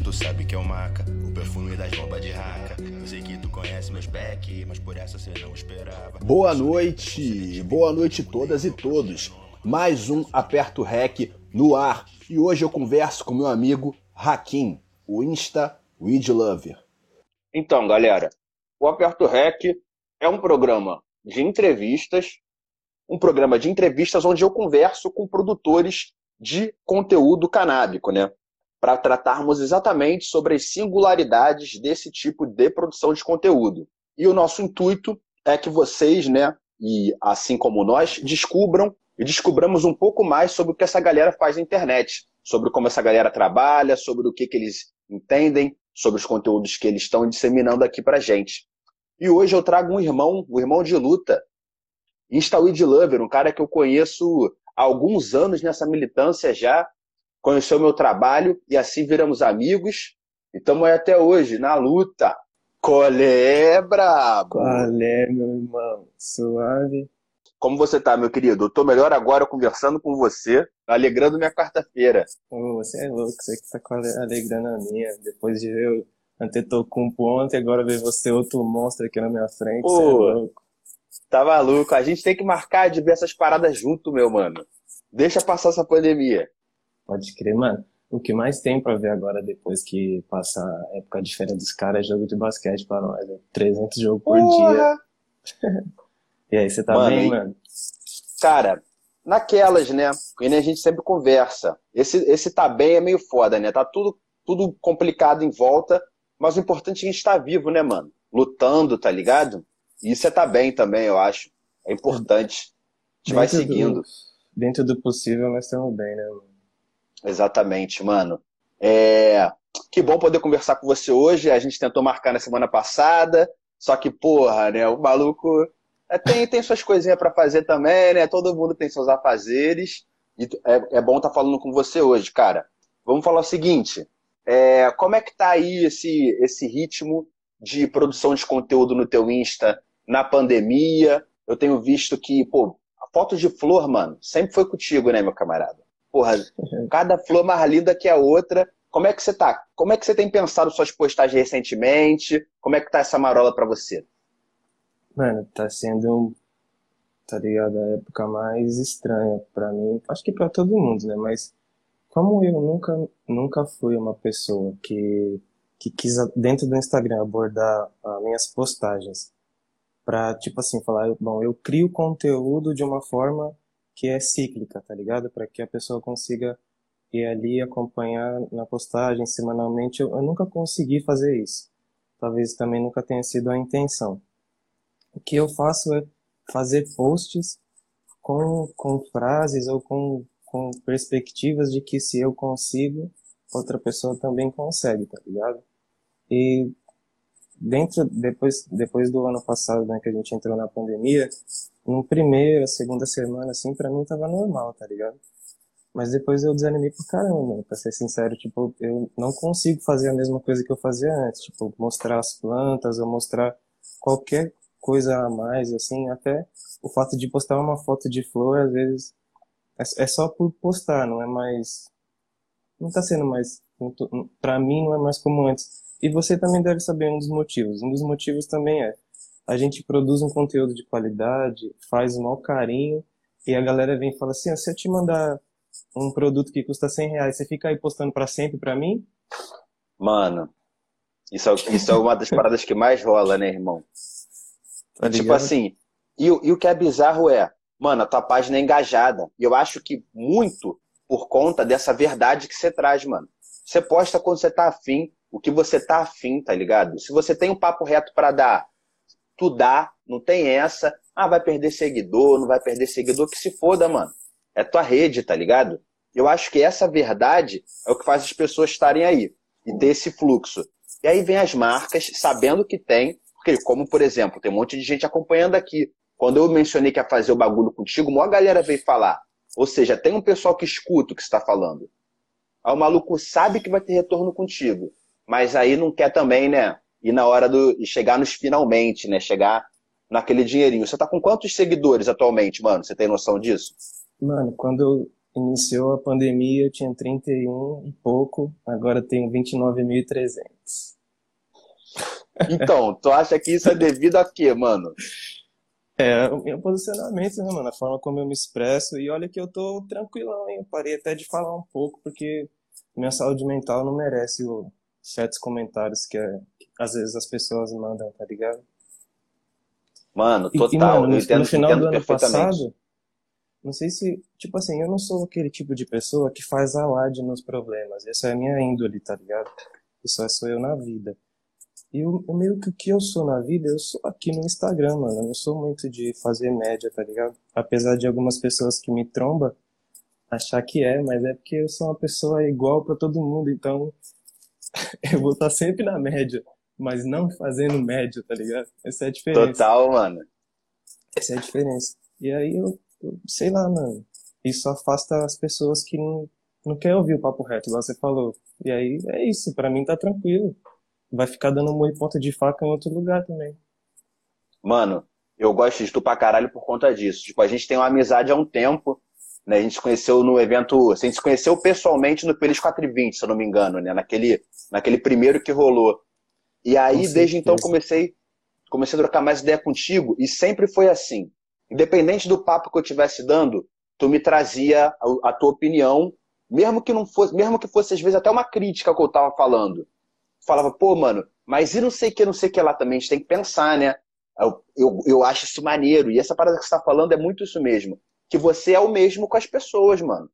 cheiro tu sabe que é o maca, o perfume das bombas de raca. Eu sei que tu conhece meus back, mas por essa você não esperava. Boa noite, boa noite todas e todos. Mais um Aperto Rec no ar. E hoje eu converso com meu amigo Hakim, o Insta Weed Lover. Então, galera, o Aperto Rec é um programa de entrevistas, um programa de entrevistas onde eu converso com produtores de conteúdo canábico, né? Para tratarmos exatamente sobre as singularidades desse tipo de produção de conteúdo. E o nosso intuito é que vocês, né, e assim como nós, descubram e descobramos um pouco mais sobre o que essa galera faz na internet, sobre como essa galera trabalha, sobre o que, que eles entendem, sobre os conteúdos que eles estão disseminando aqui pra gente. E hoje eu trago um irmão, um irmão de luta, Instaweed Lover, um cara que eu conheço há alguns anos nessa militância já, conheceu meu trabalho e assim viramos amigos e estamos aí até hoje, na luta. Colé, brabo! Colé, meu irmão, suave. Como você tá, meu querido? Eu tô melhor agora conversando com você, alegrando minha quarta-feira. você é louco, você que tá alegrando a minha. Depois de ver o Antetokounmpo ontem, agora ver você outro monstro aqui na minha frente, Pô, você é louco. Tá maluco? A gente tem que marcar de ver essas paradas junto, meu mano. Deixa passar essa pandemia. Pode crer, mano. O que mais tem pra ver agora, depois que passa a época de férias dos caras, é jogo de basquete pra nós. Né? 300 jogos por Porra. dia. e aí, você tá mano, bem, mano? Cara, naquelas, né? E a gente sempre conversa. Esse, esse tá bem é meio foda, né? Tá tudo, tudo complicado em volta, mas o importante é que a gente tá vivo, né, mano? Lutando, tá ligado? E isso é tá bem também, eu acho. É importante. A gente vai seguindo. Do, dentro do possível, nós estamos bem, né, mano? Exatamente, mano. É... Que bom poder conversar com você hoje. A gente tentou marcar na semana passada, só que, porra, né? O maluco é, tem, tem suas coisinhas para fazer também, né? Todo mundo tem seus afazeres. E é, é bom estar tá falando com você hoje, cara. Vamos falar o seguinte: é, como é que tá aí esse, esse ritmo de produção de conteúdo no teu Insta na pandemia? Eu tenho visto que, pô, a foto de flor, mano, sempre foi contigo, né, meu camarada? Porra, cada flor mais linda que a outra. Como é que você tá? Como é que você tem pensado suas postagens recentemente? Como é que tá essa marola para você? Mano, tá sendo, tá ligado, a época mais estranha para mim. Acho que para todo mundo, né? Mas como eu nunca, nunca fui uma pessoa que, que quis, dentro do Instagram, abordar as minhas postagens pra, tipo assim, falar, bom, eu crio conteúdo de uma forma que é cíclica, tá ligado? Para que a pessoa consiga ir ali acompanhar na postagem semanalmente. Eu, eu nunca consegui fazer isso. Talvez também nunca tenha sido a intenção. O que eu faço é fazer posts com, com frases ou com, com perspectivas de que se eu consigo, outra pessoa também consegue, tá ligado? E dentro depois depois do ano passado, né, que a gente entrou na pandemia, no primeiro, segunda semana assim, para mim tava normal, tá ligado? Mas depois eu desanimei por caramba, pra ser sincero, tipo, eu não consigo fazer a mesma coisa que eu fazia antes, tipo, mostrar as plantas ou mostrar qualquer coisa a mais, assim, até o fato de postar uma foto de flor, às vezes, é, é só por postar, não é mais, não tá sendo mais, para mim não é mais como antes. E você também deve saber um dos motivos. Um dos motivos também é a gente produz um conteúdo de qualidade, faz um mau carinho, e a galera vem e fala assim, ah, se eu te mandar um produto que custa 100 reais, você fica aí postando para sempre para mim? Mano, isso é, isso é uma das paradas que mais rola, né, irmão? Tá tipo assim, e, e o que é bizarro é, mano, a tua página é engajada. E eu acho que muito por conta dessa verdade que você traz, mano. Você posta quando você tá afim, o que você tá afim, tá ligado? Se você tem um papo reto para dar, tu dá, não tem essa, ah, vai perder seguidor, não vai perder seguidor, que se foda, mano. É tua rede, tá ligado? Eu acho que essa verdade é o que faz as pessoas estarem aí e ter esse fluxo. E aí vem as marcas, sabendo que tem, porque, como por exemplo, tem um monte de gente acompanhando aqui. Quando eu mencionei que ia fazer o bagulho contigo, uma galera veio falar. Ou seja, tem um pessoal que escuta o que está falando. Aí o maluco sabe que vai ter retorno contigo. Mas aí não quer também, né? E na hora do e chegar nos finalmente, né? Chegar naquele dinheirinho. Você tá com quantos seguidores atualmente, mano? Você tem noção disso? Mano, quando iniciou a pandemia, eu tinha 31 e pouco, agora tenho 29.300. Então, tu acha que isso é devido a quê, mano? É, o meu posicionamento, né, mano? A forma como eu me expresso. E olha que eu tô tranquilão, hein? Eu parei até de falar um pouco, porque minha saúde mental não merece o, certos comentários que, é, às vezes as pessoas mandam, tá ligado? Mano, total. E, mano, no, entendo, no final do ano passado, não sei se, tipo assim, eu não sou aquele tipo de pessoa que faz alarde nos problemas. Essa é a minha índole, tá ligado? Isso sou eu na vida. E o, o meio que o que eu sou na vida, eu sou aqui no Instagram, mano. Eu não sou muito de fazer média, tá ligado? Apesar de algumas pessoas que me trombam achar que é, mas é porque eu sou uma pessoa igual para todo mundo, então eu vou estar sempre na média, mas não fazendo média, tá ligado? Essa é a diferença. Total, mano. Essa é a diferença. E aí eu, eu sei lá, mano. Isso afasta as pessoas que não, não querem ouvir o papo reto, igual você falou. E aí é isso, para mim tá tranquilo vai ficar dando um ponta de faca em outro lugar também. Mano, eu gosto de tu pra caralho por conta disso. Tipo, a gente tem uma amizade há um tempo, né? A gente se conheceu no evento. A gente se conheceu pessoalmente no Pelis 420, se eu não me engano, né? Naquele, naquele primeiro que rolou. E aí, desde então, comecei, comecei a trocar mais ideia contigo, e sempre foi assim. Independente do papo que eu estivesse dando, tu me trazia a, a, tua opinião, mesmo que não fosse, mesmo que fosse às vezes até uma crítica que eu tava falando falava, pô, mano, mas e não sei o que, não sei o que lá também, a gente tem que pensar, né? Eu, eu, eu acho isso maneiro. E essa parada que você tá falando é muito isso mesmo. Que você é o mesmo com as pessoas, mano.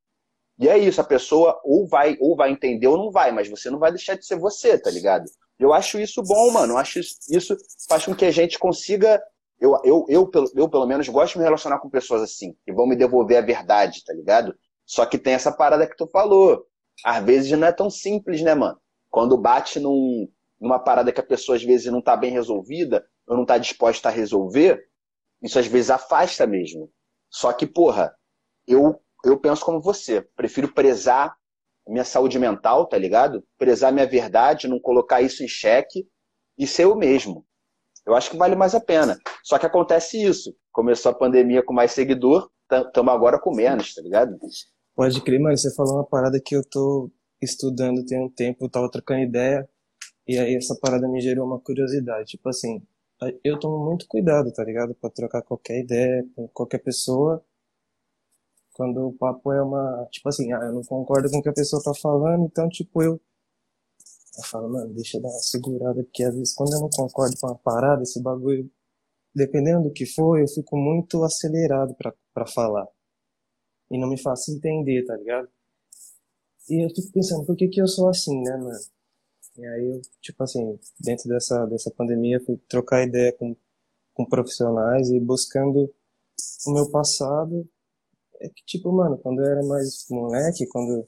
E é isso, a pessoa ou vai, ou vai entender ou não vai, mas você não vai deixar de ser você, tá ligado? Eu acho isso bom, mano. Eu acho isso, faz com que a gente consiga. Eu, eu, eu, eu, eu, pelo menos, gosto de me relacionar com pessoas assim, que vão me devolver a verdade, tá ligado? Só que tem essa parada que tu falou. Às vezes não é tão simples, né, mano? Quando bate num, numa parada que a pessoa às vezes não está bem resolvida, ou não está disposta a resolver, isso às vezes afasta mesmo. Só que, porra, eu, eu penso como você. Prefiro prezar minha saúde mental, tá ligado? Prezar minha verdade, não colocar isso em xeque e ser eu mesmo. Eu acho que vale mais a pena. Só que acontece isso. Começou a pandemia com mais seguidor, estamos agora com menos, tá ligado? Pode crer, mas você falou uma parada que eu tô estudando tem um tempo, eu tava trocando ideia, e aí essa parada me gerou uma curiosidade. Tipo assim, eu tomo muito cuidado, tá ligado? Pra trocar qualquer ideia com qualquer pessoa. Quando o papo é uma. Tipo assim, ah, eu não concordo com o que a pessoa tá falando, então, tipo, eu. Eu falo, mano, deixa eu dar uma segurada, porque às vezes quando eu não concordo com uma parada, esse bagulho, dependendo do que for, eu fico muito acelerado pra, pra falar. E não me faço entender, tá ligado? E eu fico pensando, por que que eu sou assim, né, mano? E aí eu, tipo assim, dentro dessa, dessa pandemia, fui trocar ideia com, com profissionais e buscando o meu passado. É que, tipo, mano, quando eu era mais moleque, quando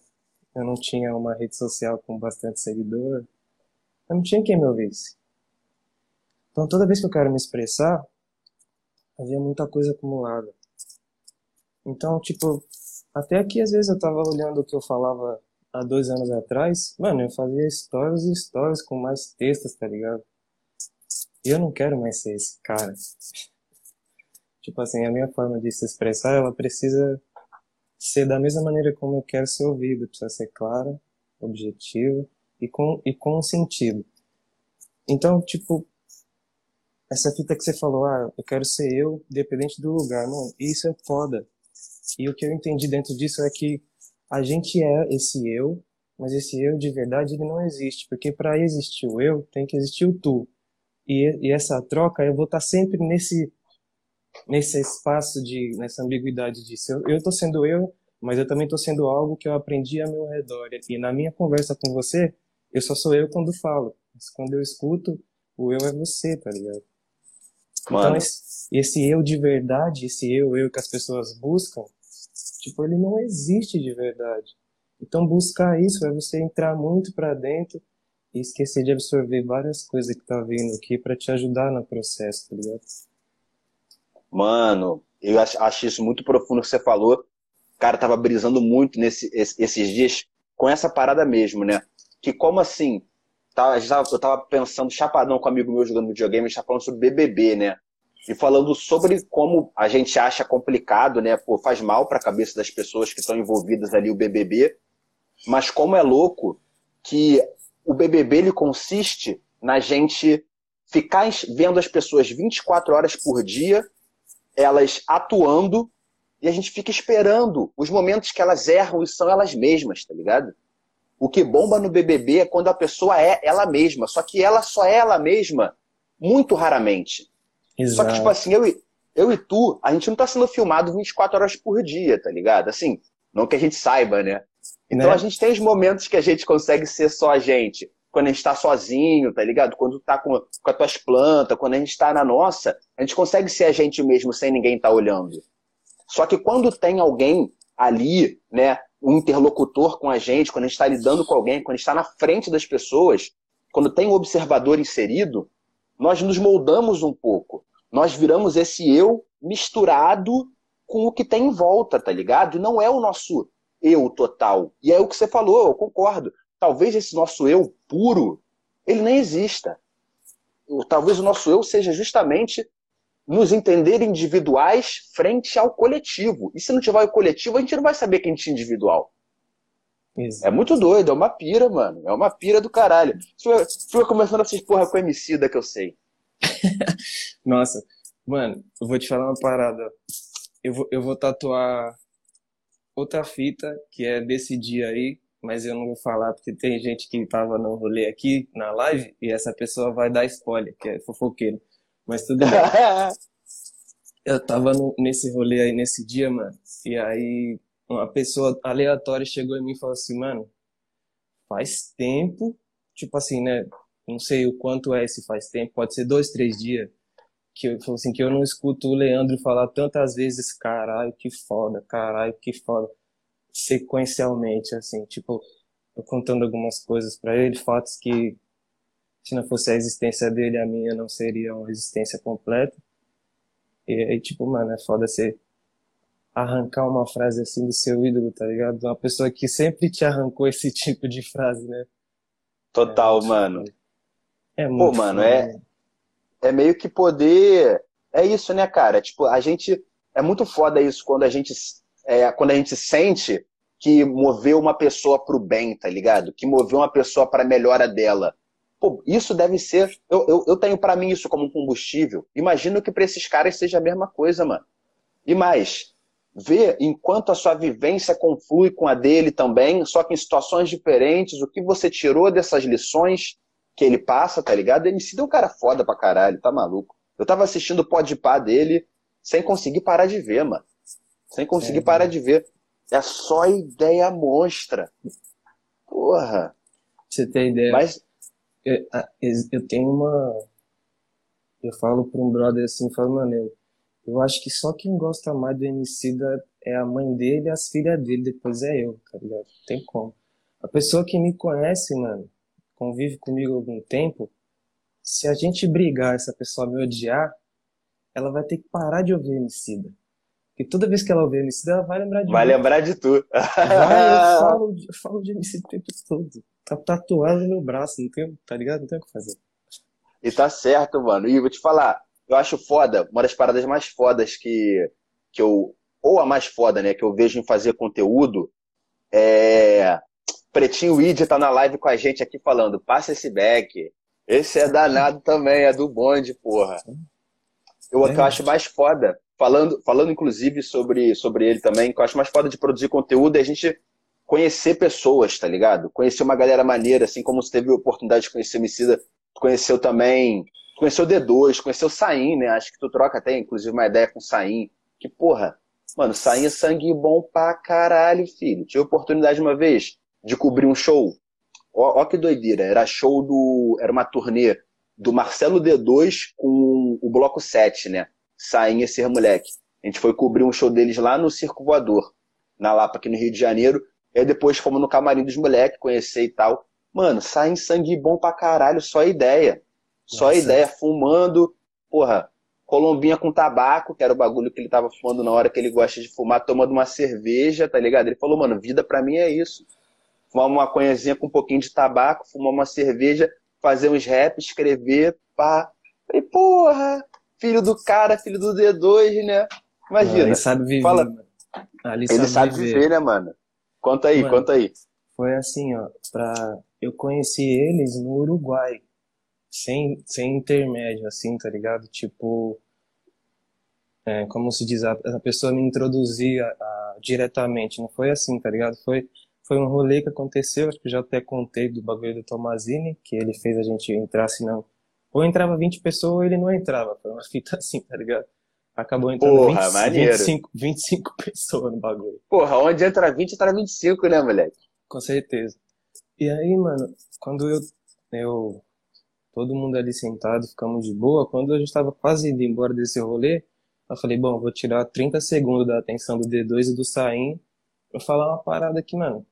eu não tinha uma rede social com bastante seguidor, eu não tinha quem me ouvisse. Então toda vez que eu quero me expressar, havia muita coisa acumulada. Então, tipo, até aqui às vezes eu tava olhando o que eu falava há dois anos atrás, mano, eu fazia stories e stories com mais textos, tá ligado? E eu não quero mais ser esse cara. Tipo assim, a minha forma de se expressar, ela precisa ser da mesma maneira como eu quero ser ouvido. Precisa ser clara, objetiva e com, e com sentido. Então, tipo, essa fita que você falou, ah, eu quero ser eu, independente do lugar, mano, isso é foda. E o que eu entendi dentro disso é que a gente é esse eu, mas esse eu de verdade ele não existe, porque para existir o eu tem que existir o tu. E, e essa troca eu vou estar tá sempre nesse nesse espaço de nessa ambiguidade disso. Eu, eu tô sendo eu, mas eu também tô sendo algo que eu aprendi a meu redor. E na minha conversa com você, eu só sou eu quando falo. Mas quando eu escuto, o eu é você, tá ligado? Então, Mano. Então, esse, esse eu de verdade, esse eu, eu que as pessoas buscam, Tipo, ele não existe de verdade. Então, buscar isso é você entrar muito para dentro e esquecer de absorver várias coisas que tá vindo aqui para te ajudar no processo, tá ligado? Mano, eu acho isso muito profundo que você falou. Cara, tava brisando muito nesse, esses dias com essa parada mesmo, né? Que como assim? Tá, eu tava pensando chapadão com um amigo meu jogando videogame, a gente tá falando sobre BBB, né? e falando sobre como a gente acha complicado, né? Pô, faz mal para a cabeça das pessoas que estão envolvidas ali o BBB, mas como é louco que o BBB ele consiste na gente ficar vendo as pessoas 24 horas por dia, elas atuando, e a gente fica esperando os momentos que elas erram e são elas mesmas, tá ligado? O que bomba no BBB é quando a pessoa é ela mesma, só que ela só é ela mesma muito raramente. Exato. Só que, tipo assim, eu, eu e tu, a gente não tá sendo filmado 24 horas por dia, tá ligado? Assim, não que a gente saiba, né? Então né? a gente tem os momentos que a gente consegue ser só a gente. Quando a gente tá sozinho, tá ligado? Quando tá com, com as tuas plantas, quando a gente tá na nossa, a gente consegue ser a gente mesmo sem ninguém tá olhando. Só que quando tem alguém ali, né, um interlocutor com a gente, quando a gente está lidando com alguém, quando a gente está na frente das pessoas, quando tem um observador inserido, nós nos moldamos um pouco. Nós viramos esse eu misturado com o que tem em volta, tá ligado? Não é o nosso eu total. E é o que você falou, eu concordo. Talvez esse nosso eu puro, ele nem exista. Talvez o nosso eu seja justamente nos entender individuais frente ao coletivo. E se não tiver o coletivo, a gente não vai saber que a gente é individual. Exato. É muito doido, é uma pira, mano. É uma pira do caralho. Fica começando a assistir porra com MC da que eu sei. Nossa, mano, eu vou te falar uma parada. Eu vou, eu vou tatuar outra fita que é desse dia aí, mas eu não vou falar porque tem gente que tava no rolê aqui na live e essa pessoa vai dar spoiler, que é fofoqueiro. Mas tudo bem. eu tava no, nesse rolê aí nesse dia, mano. E aí uma pessoa aleatória chegou em mim e falou assim, mano, faz tempo, tipo assim, né? Não sei o quanto é esse faz tempo, pode ser dois, três dias. Que eu assim, que eu não escuto o Leandro falar tantas vezes, caralho, que foda, caralho, que foda. Sequencialmente, assim, tipo, contando algumas coisas para ele, fatos que se não fosse a existência dele, a minha não seria uma existência completa. E aí, tipo, mano, é foda você arrancar uma frase assim do seu ídolo, tá ligado? Uma pessoa que sempre te arrancou esse tipo de frase, né? Total, é, mano. É muito Pô, mano, é, é meio que poder. É isso, né, cara? Tipo, a gente. É muito foda isso quando a gente. É, quando a gente sente que moveu uma pessoa pro bem, tá ligado? Que moveu uma pessoa pra melhora dela. Pô, isso deve ser. Eu, eu, eu tenho para mim isso como um combustível. Imagino que para esses caras seja a mesma coisa, mano. E mais, ver enquanto a sua vivência conflui com a dele também, só que em situações diferentes, o que você tirou dessas lições que ele passa, tá ligado? Ele se deu um cara foda pra caralho, tá maluco. Eu tava assistindo o pode pá dele sem conseguir parar de ver, mano. Sem conseguir é, parar de ver. É só ideia monstra. Porra. Você tem ideia. Mas eu, eu tenho uma. Eu falo pra um brother assim, falo, mano, eu, eu acho que só quem gosta mais do Emicida é a mãe dele e as filhas dele, depois é eu, tá ligado? Não tem como. A pessoa que me conhece, mano, convive comigo algum tempo, se a gente brigar essa pessoa me odiar, ela vai ter que parar de ouvir Emicida. Porque toda vez que ela ouvir Emicida, ela vai lembrar de Vai mim. lembrar de tu. Vai, eu falo, eu falo de Emicida o tempo todo tá tatuado no meu braço, não tem, tá ligado? Não tem o que fazer. E tá certo, mano. E vou te falar, eu acho foda, uma das paradas mais fodas que, que eu. Ou a mais foda, né, que eu vejo em fazer conteúdo é. Pretinho Id tá na live com a gente aqui falando, passa esse back. Esse é danado também, é do bonde, porra. Eu, é. que eu acho mais foda, falando, falando inclusive sobre, sobre ele também, que eu acho mais foda de produzir conteúdo é a gente conhecer pessoas, tá ligado? Conhecer uma galera maneira, assim como você teve a oportunidade de conhecer o Emicida, conheceu também, conheceu o D2, conheceu o Saim, né? Acho que tu troca até, inclusive, uma ideia com o Saim. Que, porra, mano, Saim é sangue bom pra caralho, filho. Tive a oportunidade uma vez de cobrir um show. Ó, ó que doideira, era show do. Era uma turnê do Marcelo D2 com o Bloco 7, né? Saim esse moleque. A gente foi cobrir um show deles lá no Circo Voador, na Lapa, aqui no Rio de Janeiro. E aí depois fomos no camarim dos moleques, conhecer e tal. Mano, sai em sangue bom pra caralho, só ideia. Só Nossa. ideia, fumando, porra, colombinha com tabaco, que era o bagulho que ele tava fumando na hora que ele gosta de fumar, tomando uma cerveja, tá ligado? Ele falou, mano, vida pra mim é isso. Fumar uma conhazinha com um pouquinho de tabaco, fumar uma cerveja, fazer uns rap, escrever, pá. Falei, porra, filho do cara, filho do D2, né? Imagina. Ele sabe viver. Fala. Ali Ele sabe viver, né, mano? Conta aí, Mano. conta aí. Foi assim, ó, pra... eu conheci eles no Uruguai, sem, sem intermédio, assim, tá ligado? Tipo, é, como se diz, a, a pessoa me introduzia a- diretamente, não foi assim, tá ligado? Foi, foi um rolê que aconteceu, acho que já até contei do bagulho do Tomazini, que ele fez a gente entrar, se não, ou entrava 20 pessoas ou ele não entrava, foi uma fita assim, tá ligado? Acabou entrando Porra, 20, maneiro. 25, 25 pessoas no bagulho. Porra, onde entra 20, entra 25, né, moleque? Com certeza. E aí, mano, quando eu, eu, todo mundo ali sentado, ficamos de boa, quando a gente tava quase indo embora desse rolê, eu falei, bom, vou tirar 30 segundos da atenção do D2 e do Saim pra falar uma parada aqui, mano.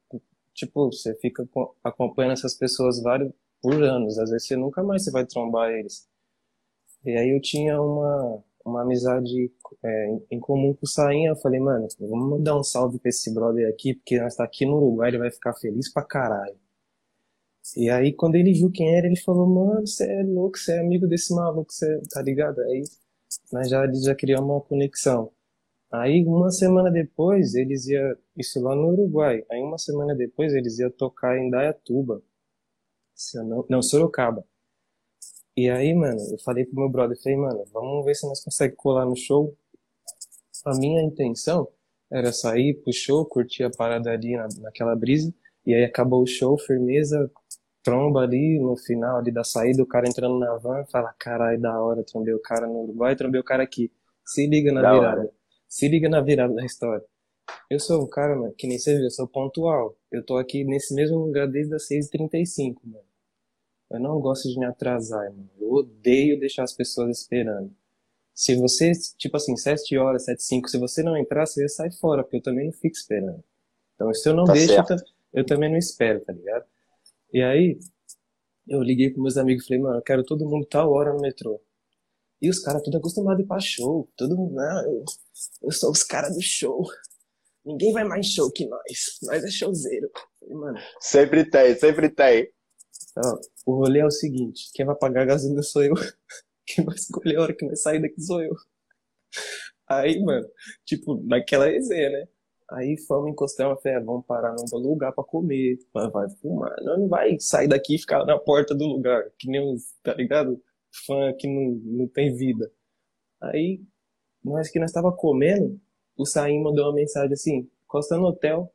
Tipo, você fica co- acompanhando essas pessoas vários, por anos, às vezes você nunca mais você vai trombar eles. E aí eu tinha uma, uma amizade é, em- comum com o Sainha, eu falei, mano, vamos dar um salve pra esse brother aqui, porque nós tá aqui no Uruguai, ele vai ficar feliz pra caralho. E aí, quando ele viu quem era, ele falou, mano, você é louco, você é amigo desse maluco, você tá ligado? Aí, nós já, já criamos uma conexão. Aí, uma semana depois, eles iam, isso lá no Uruguai, aí uma semana depois eles iam tocar em Dayatuba, se eu não, não, Sorocaba. E aí, mano, eu falei pro meu brother, falei, mano, vamos ver se nós conseguimos colar no show. A minha intenção era sair pro show, curtir a parada ali na, naquela brisa, e aí acabou o show, firmeza, tromba ali no final ali da saída, o cara entrando na van, fala, caralho, da hora, trombei o cara no Uruguai, trombei o cara aqui. Se liga na Da virada. hora. Se liga na virada da história. Eu sou um cara, mano, que nem você viu, eu sou pontual. Eu tô aqui nesse mesmo lugar desde as 6h35, mano. Eu não gosto de me atrasar, mano. Eu odeio deixar as pessoas esperando. Se você, tipo assim, 7 horas, 7, 5, se você não entrar, você sai fora, porque eu também não fico esperando. Então, se eu não Tá deixo, eu, eu também não espero, tá ligado? E aí, eu liguei pros meus amigos e falei, mano, eu quero todo mundo tal hora no metrô. E os caras tudo acostumado a ir pra show. Todo mundo, não, eu, eu sou os caras do show. Ninguém vai mais show que nós. Nós é showzeiro. Falei, mano, Sempre tem, sempre tem. Ó, o rolê é o seguinte, quem vai pagar a gasolina sou eu. Quem vai escolher a hora que vai sair daqui sou eu. Aí, mano, tipo, naquela resenha, né? Aí fomos encostar uma fé, vamos parar num lugar pra comer, vai, vai fumar. Não, não vai sair daqui e ficar na porta do lugar, que nem uns, tá ligado? Fã que não, não tem vida. Aí, nós que nós tava comendo, o Saim mandou uma mensagem assim, encosta no hotel,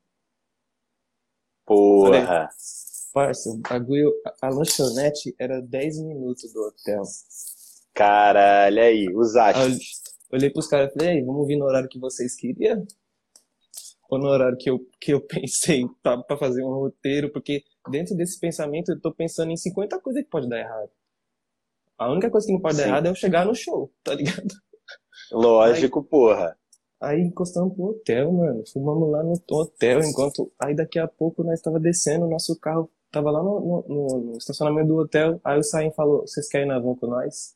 Porra. Parça, o bagulho, a, lanchonete era 10 minutos do hotel. Caralho, aí, os Aí astros. olhei pros caras e falei, "Ei, vamos vir no horário que vocês queriam? Ou no horário que eu, que eu pensei pra, pra fazer um roteiro? Porque dentro desse pensamento eu tô pensando em 50 coisas que pode dar errado. A única coisa que não pode dar Sim. errado é eu chegar no show, tá ligado? Lógico, porra. Aí encostamos pro hotel, mano. Fumamos lá no hotel, enquanto. Aí daqui a pouco nós tava descendo, o nosso carro tava lá no, no- no- estacionamento do hotel. Aí o Saim falou: Vocês querem ir na van com nós?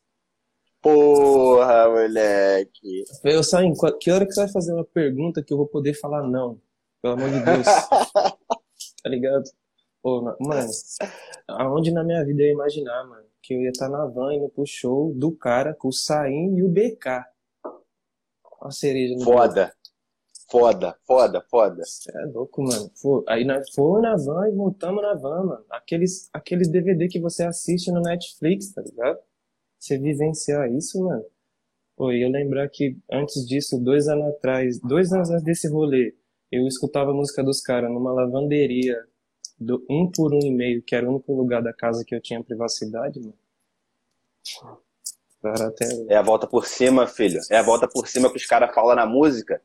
Porra, moleque. Eu falei, Saim, que hora que você vai fazer uma pergunta que eu vou poder falar não? Pelo amor de Deus. tá ligado? Pô, ma- mano, aonde na minha vida eu ia imaginar, mano, que eu ia estar na van indo pro show do cara com o Saim e o BK. Uma cereja no. Foda. Foda, foda, foda. Cê é louco, mano. Aí nós fomos na van e voltamos na van, mano. Aqueles, aqueles DVD que você assiste no Netflix, tá ligado? Você vivenciar isso, mano. Pô, e eu lembrar que antes disso, dois anos atrás, dois anos antes desse rolê, eu escutava a música dos caras numa lavanderia, do um por um e meio, que era o único lugar da casa que eu tinha privacidade, mano. Até. É a volta por cima, filho. É a volta por cima que os caras falam na música.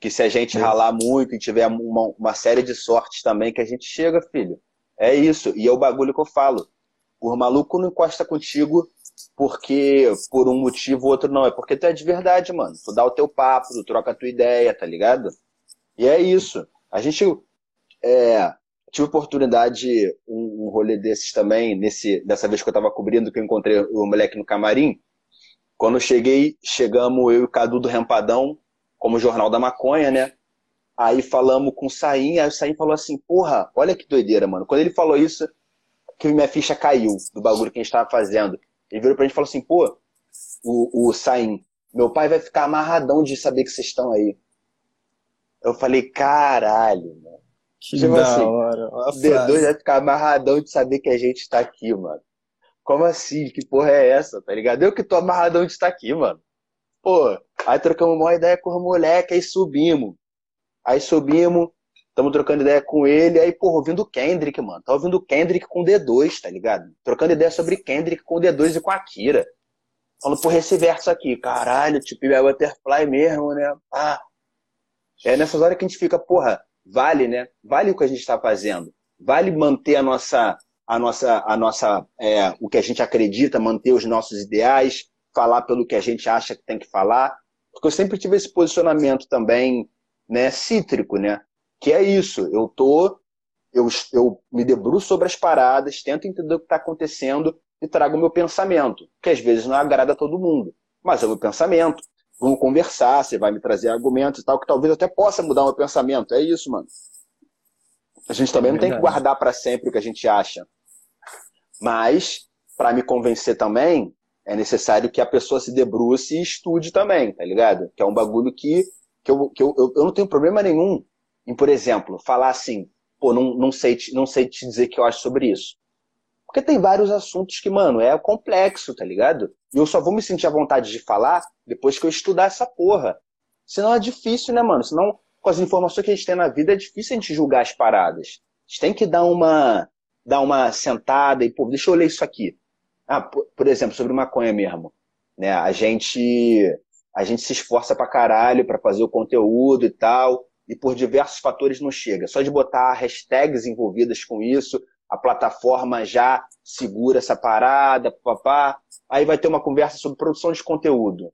Que se a gente É. ralar muito e tiver uma, uma série de sortes também, que a gente chega, filho. É isso. E é o bagulho que eu falo. O maluco não encosta contigo porque por um motivo ou outro não. É porque tu é de verdade, mano. Tu dá o teu papo, tu troca a tua ideia, tá ligado? E é isso. A gente é, tive oportunidade, um, um rolê desses também, nesse, dessa vez que eu tava cobrindo, que eu encontrei o moleque no camarim. Quando eu cheguei, chegamos eu e o Cadu do Rempadão, como Jornal da Maconha, né? Aí falamos com o Saim, aí o Saim falou assim, porra, olha que doideira, mano. Quando ele falou isso, que minha ficha caiu do bagulho que a gente tava fazendo. Ele virou pra gente e falou assim, pô, o, o Saim. Meu pai vai ficar amarradão de saber que vocês estão aí. Eu falei, caralho, mano. Que tipo da assim, hora. O D2 vai ficar amarradão de saber que a gente tá aqui, mano. Como assim? Que porra é essa, tá ligado? Eu que tô amarradão de estar aqui, mano. Pô, aí trocamos uma ideia com o moleque, aí subimos. Aí subimos, estamos trocando ideia com ele, aí, porra, ouvindo o Kendrick, mano. Tá ouvindo o Kendrick com o D2, tá ligado? Trocando ideia sobre Kendrick com o D2 e com a Akira. Falando, porra, esse verso aqui, caralho, tipo, é Butterfly mesmo, né? Ah. É nessas horas que a gente fica, porra, vale, né? Vale o que a gente está fazendo. Vale manter a nossa, a nossa, a nossa, é, o que a gente acredita, manter os nossos ideais, falar pelo que a gente acha que tem que falar. Porque eu sempre tive esse posicionamento também, né, cítrico, né? Que é isso. Eu tô, eu, eu me debruço sobre as paradas, tento entender o que está acontecendo e trago o meu pensamento, que às vezes não agrada a todo mundo, mas é o meu pensamento. Vamos conversar, você vai me trazer argumentos e tal, que talvez até possa mudar o meu pensamento. É isso, mano. A gente também é não tem que guardar para sempre o que a gente acha. Mas, para me convencer também, é necessário que a pessoa se debruce e estude também, tá ligado? Que é um bagulho que, que, eu, que eu, eu, não tenho problema nenhum em, por exemplo, falar assim, pô, não, não, sei, não sei te dizer o que eu acho sobre isso. Porque tem vários assuntos que, mano, é complexo, tá ligado? E eu só vou me sentir à vontade de falar depois que eu estudar essa porra. Senão é difícil, né, mano? Senão, com as informações que a gente tem na vida, é difícil a gente julgar as paradas. A gente tem que dar uma, dar uma sentada e, pô, deixa eu ler isso aqui. Ah, por, por exemplo, sobre maconha mesmo. Né? A gente a gente se esforça pra caralho pra fazer o conteúdo e tal, e por diversos fatores não chega. Só de botar hashtags envolvidas com isso, a plataforma já segura essa parada, papá. Aí vai ter uma conversa sobre produção de conteúdo.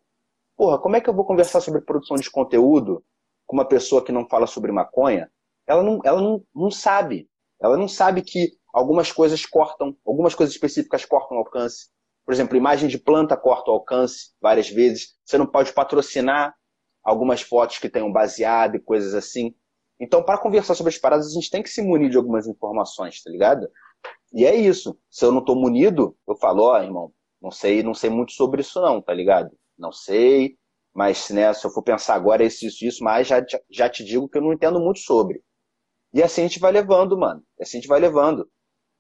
Porra, como é que eu vou conversar sobre produção de conteúdo com uma pessoa que não fala sobre maconha? Ela não, ela não, não sabe. Ela não sabe que algumas coisas cortam, algumas coisas específicas cortam o alcance. Por exemplo, imagem de planta corta o alcance várias vezes. Você não pode patrocinar algumas fotos que tenham baseado e coisas assim. Então, para conversar sobre as paradas, a gente tem que se munir de algumas informações, tá ligado? E é isso. Se eu não tô munido, eu falo, ó, oh, irmão, não sei, não sei muito sobre isso não, tá ligado? Não sei, mas né, se eu for pensar agora isso, isso, isso, mas já, já te digo que eu não entendo muito sobre. E assim a gente vai levando, mano. Assim a gente vai levando.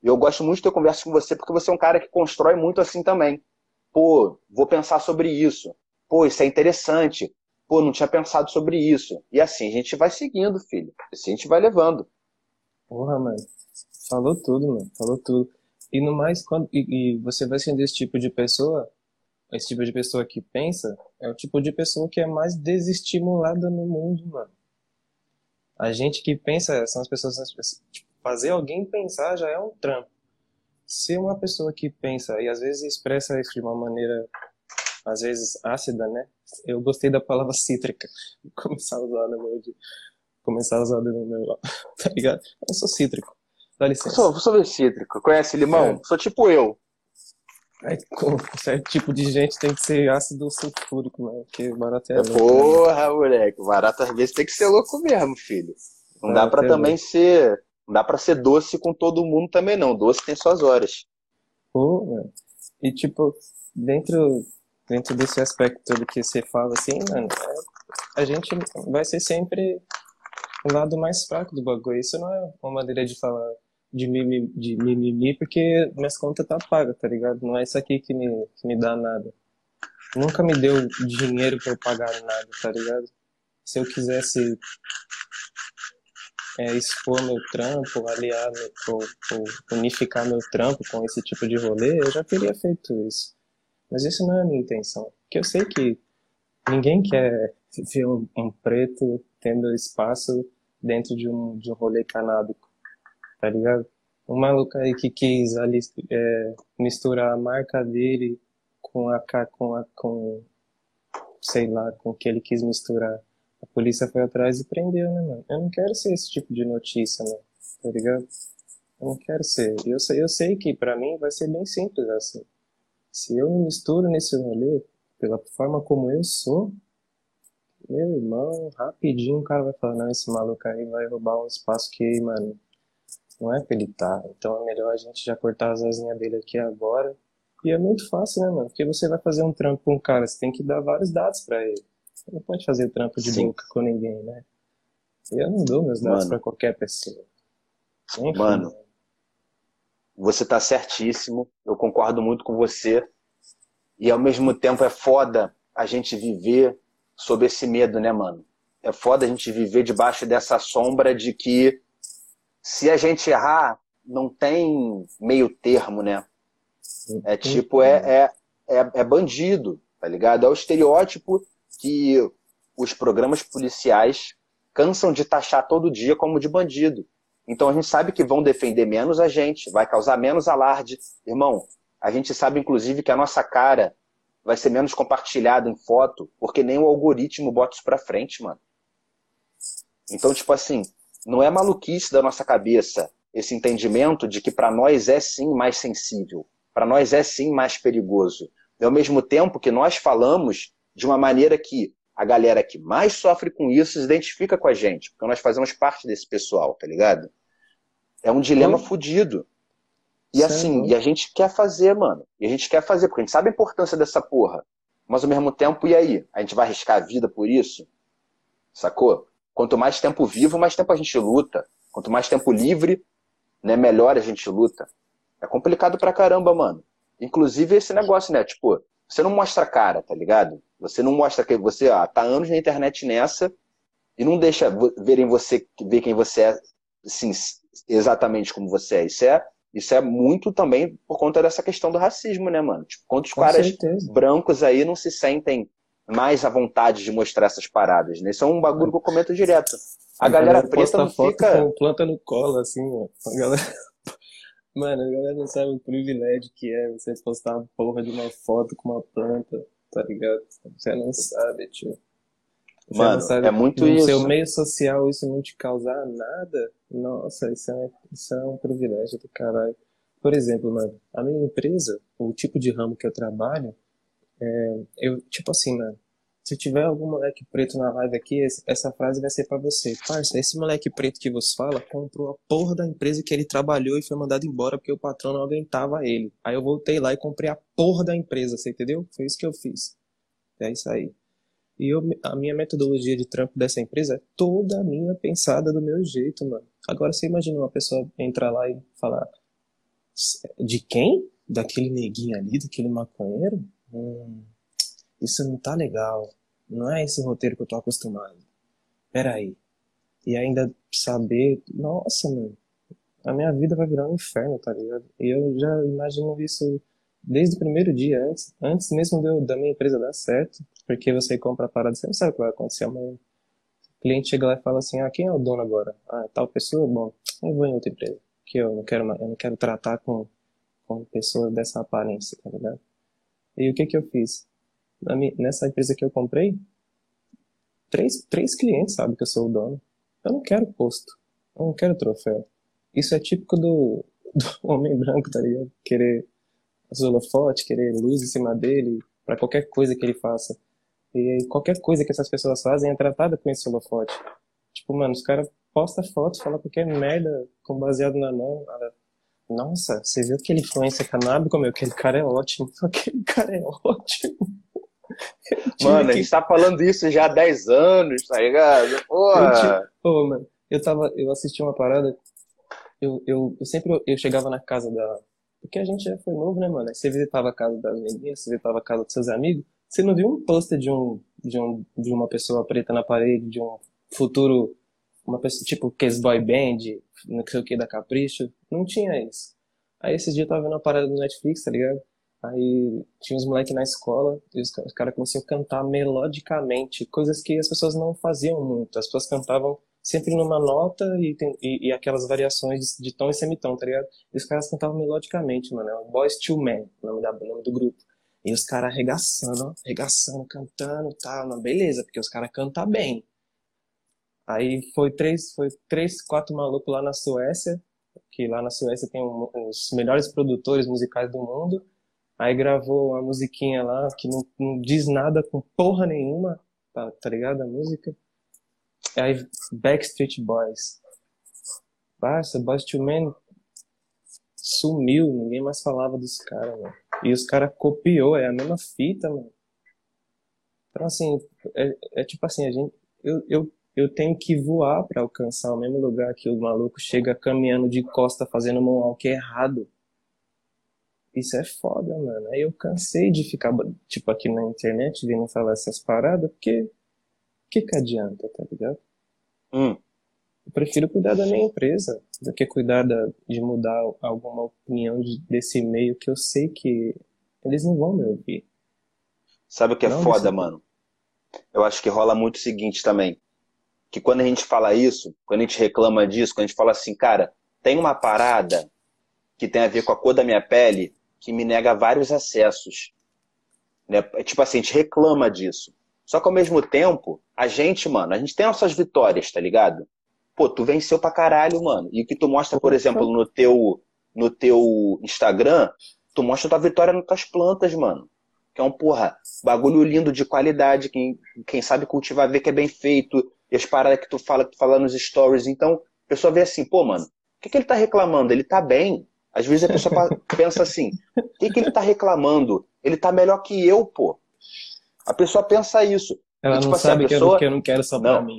E eu gosto muito de ter conversa com você porque você é um cara que constrói muito assim também. Pô, vou pensar sobre isso. Pô, isso é interessante pô, não tinha pensado sobre isso. E assim a gente vai seguindo, filho. Assim a gente vai levando. Porra, mano. Falou tudo, mano. Falou tudo. E no mais, quando e, e você vai sendo esse tipo de pessoa, esse tipo de pessoa que pensa, é o tipo de pessoa que é mais desestimulada no mundo, mano. A gente que pensa, são as pessoas, tipo, fazer alguém pensar já é um trampo. Ser uma pessoa que pensa e às vezes expressa isso de uma maneira às vezes ácida, né? Eu gostei da palavra cítrica. Vou começar a usar no meu de... começar a usar no meu, tá ligado? Eu sou cítrico. Dá licença. Eu sou, sou cítrico. Conhece limão? É. Sou tipo eu. Aí, com certo tipo de gente tem que ser ácido sulfúrico, né? Porque barato é, louco. Porra, moleque. Barato às vezes tem que ser louco mesmo, filho. Não dá pra é também louco. ser. Não dá pra ser doce com todo mundo também, não. Doce tem suas horas. E tipo, dentro dentro desse aspecto do que você fala, assim, mano, é, a gente vai ser sempre o lado mais fraco do bagulho. Isso não é uma maneira de falar de mimimi, de mimimi porque minhas contas tá paga, tá ligado? Não é isso aqui que me, que me dá nada. Nunca me deu dinheiro para eu pagar nada, tá ligado? Se eu quisesse é, expor meu trampo, aliar, ou, ou unificar meu trampo com esse tipo de rolê, eu já teria feito isso. Mas isso não é a minha intenção. Porque eu sei que ninguém quer ver um, um preto tendo espaço dentro de um, de um rolê canábico, tá ligado? Um maluco aí que quis ali é, misturar a marca dele com a com a com sei lá com o que ele quis misturar. A polícia foi atrás e prendeu, né, mano? Eu não quero ser esse tipo de notícia, né? Tá ligado? Eu não quero ser. Eu sei, eu sei que para mim vai ser bem simples assim. Se eu me misturo nesse rolê, pela forma como eu sou, meu irmão, rapidinho o cara vai falar, não, esse maluco aí vai roubar um espaço que, mano, não é pra ele tá. Então é melhor a gente já cortar as asinhas dele aqui agora E é muito fácil, né, mano? Porque você vai fazer um trampo com um cara, você tem que dar vários dados para ele. Você não pode fazer trampo de Sim. boca com ninguém, né? Eu não dou meus dados para qualquer pessoa. Enfim, mano, você tá certíssimo. Eu concordo muito com você. E ao mesmo tempo é foda a gente viver sob esse medo, né, mano? É foda a gente viver debaixo dessa sombra de que se a gente errar, não tem meio termo, né? É tipo, é, é, é, é bandido, tá ligado? É o estereótipo que os programas policiais cansam de taxar todo dia como de bandido. Então a gente sabe que vão defender menos a gente, vai causar menos alarde. Irmão, a gente sabe inclusive que a nossa cara vai ser menos compartilhada em foto, porque nem o algoritmo bota isso pra frente, mano. Então, tipo assim, não é maluquice da nossa cabeça esse entendimento de que para nós é sim mais sensível, para nós é sim mais perigoso. E ao mesmo tempo que nós falamos de uma maneira que a galera que mais sofre com isso se identifica com a gente, porque nós fazemos parte desse pessoal, tá ligado? É um dilema hum. fudido. E assim, e a gente quer fazer, mano. E a gente quer fazer, porque a gente sabe a importância dessa porra. Mas ao mesmo tempo, e aí? A gente vai arriscar a vida por isso? Sacou? Quanto mais tempo vivo, mais tempo a gente luta. Quanto mais tempo livre, né, melhor a gente luta. É complicado pra caramba, mano. Inclusive esse negócio, né? Tipo, você não mostra a cara, tá ligado? Você não mostra que você ah, tá anos na internet nessa e não deixa verem você, ver quem você é, assim, exatamente como você é. Isso é isso é muito também por conta dessa questão do racismo, né, mano? Tipo, quantos Com caras certeza. brancos aí não se sentem mais à vontade de mostrar essas paradas, né? Isso é um bagulho que eu comento direto. A, a galera, galera preta não fica... com planta no colo, assim, mano. A galera... Mano, a galera não sabe o privilégio que é você postar uma porra de uma foto com uma planta, tá ligado? Você não sabe, tio. Você Mano, sabe, é muito no isso. Seu meio social isso não te causar nada, nossa, isso é, isso é um privilégio do caralho. Por exemplo, mano, a minha empresa, o tipo de ramo que eu trabalho, é, eu, tipo assim, mano, se tiver algum moleque preto na live aqui, essa frase vai ser para você. Parça, esse moleque preto que você fala comprou a porra da empresa que ele trabalhou e foi mandado embora porque o patrão não aguentava ele. Aí eu voltei lá e comprei a porra da empresa, você entendeu? Foi isso que eu fiz. É isso aí. E eu, a minha metodologia de trampo dessa empresa é toda minha pensada do meu jeito, mano. Agora você imagina uma pessoa entrar lá e falar de quem? Daquele neguinho ali, daquele maconheiro? Hum, isso não tá legal. Não é esse roteiro que eu tô acostumado. Peraí. E ainda saber, nossa, mano, a minha vida vai virar um inferno, tá ligado? E eu já imagino isso desde o primeiro dia, antes, antes mesmo eu, da minha empresa dar certo, porque você compra a parada, você não sabe o que vai acontecer amanhã. O cliente chega lá e fala assim, ah, quem é o dono agora? Ah, tal pessoa? Bom, eu vou em outra empresa, que eu não quero, eu não quero tratar com, com pessoas dessa aparência, tá ligado? E o que que eu fiz? Minha, nessa empresa que eu comprei, três, três clientes sabem que eu sou o dono. Eu não quero posto. Eu não quero troféu. Isso é típico do, do homem branco, tá ligado? Querer holofotes, querer luz em cima dele, para qualquer coisa que ele faça. E qualquer coisa que essas pessoas fazem é tratada com esse holofote. Tipo, mano, os caras postam fotos, falam qualquer merda com baseado na mão. Nossa, você viu aquele influência canábico, meu? Aquele cara é ótimo. Aquele cara é ótimo. Mano, que... a gente tá falando isso já há 10 anos, tá ligado? Porra! Pô, mano, eu tava, eu assisti uma parada, eu, eu, eu sempre, eu chegava na casa da, porque a gente já foi novo, né, mano? Aí você visitava a casa das meninas, você visitava a casa dos seus amigos, você não viu um pôster de um, de um, de uma pessoa preta na parede, de um futuro, uma pessoa, tipo, que boy band, não sei o que, da Capricho, não tinha isso. Aí esse dia eu tava vendo uma parada no Netflix, tá ligado? Aí tinha uns moleques na escola e os, caras começaram a cantar melodicamente, coisas que as pessoas não faziam muito. As pessoas cantavam sempre numa nota e, tem, e, e, aquelas variações de, de, tom e semitão, tá ligado? E os caras cantavam melodicamente, mano. É o Boys to Men, o nome, da, nome do grupo. E os caras arregaçando, arregaçando, cantando e tal. Não, beleza, porque os caras cantam bem. Aí foi três, foi três, quatro malucos lá na Suécia, que lá na Suécia tem um, os melhores produtores musicais do mundo. Aí gravou uma musiquinha lá que não, não diz nada com porra nenhuma, tá, tá ligado? A música. Aí Backstreet Boys. Basta, Boys to Men sumiu, ninguém mais falava dos caras, mano. E os caras copiou, é a mesma fita, mano. Então, assim, é, é tipo assim, a gente, eu, eu, eu tenho que voar para alcançar o mesmo lugar que o maluco chega caminhando de costa fazendo moonwalk errado. Isso é foda, mano. Aí eu cansei de ficar, tipo, aqui na internet vindo falar essas paradas, porque que que adianta, tá ligado? Hum. Eu prefiro cuidar da minha empresa do que cuidar da, de mudar alguma opinião de, desse meio que eu sei que eles não vão me ouvir. Sabe o que é Não, foda, você- mano? Eu acho que rola muito o seguinte também. Que quando a gente fala isso, quando a gente reclama disso, quando a gente fala assim, cara, tem uma parada que tem a ver com a cor da minha pele que me nega vários acessos. Né? É Tipo assim, a gente reclama disso. Só que ao mesmo tempo, a gente, mano, a gente tem nossas vitórias, tá ligado? Pô, tu venceu pra caralho, mano. E o que tu mostra, por exemplo, no teu, no teu Instagram, tu mostra tua vitória nas tuas plantas, mano. Que é um, porra, bagulho lindo de qualidade. Quem, quem sabe cultivar vê que é bem feito. E as paradas que tu fala, que tu fala nos stories. Então, a pessoa vê assim, pô, mano, o que, que ele tá reclamando? Ele tá bem. Às vezes a pessoa pensa assim, o que, que ele tá reclamando? Ele tá melhor que eu, pô. A pessoa pensa isso. Ela E, tipo não assim, sabe que, eu, pessoa- que eu não quero só pra Não. mim.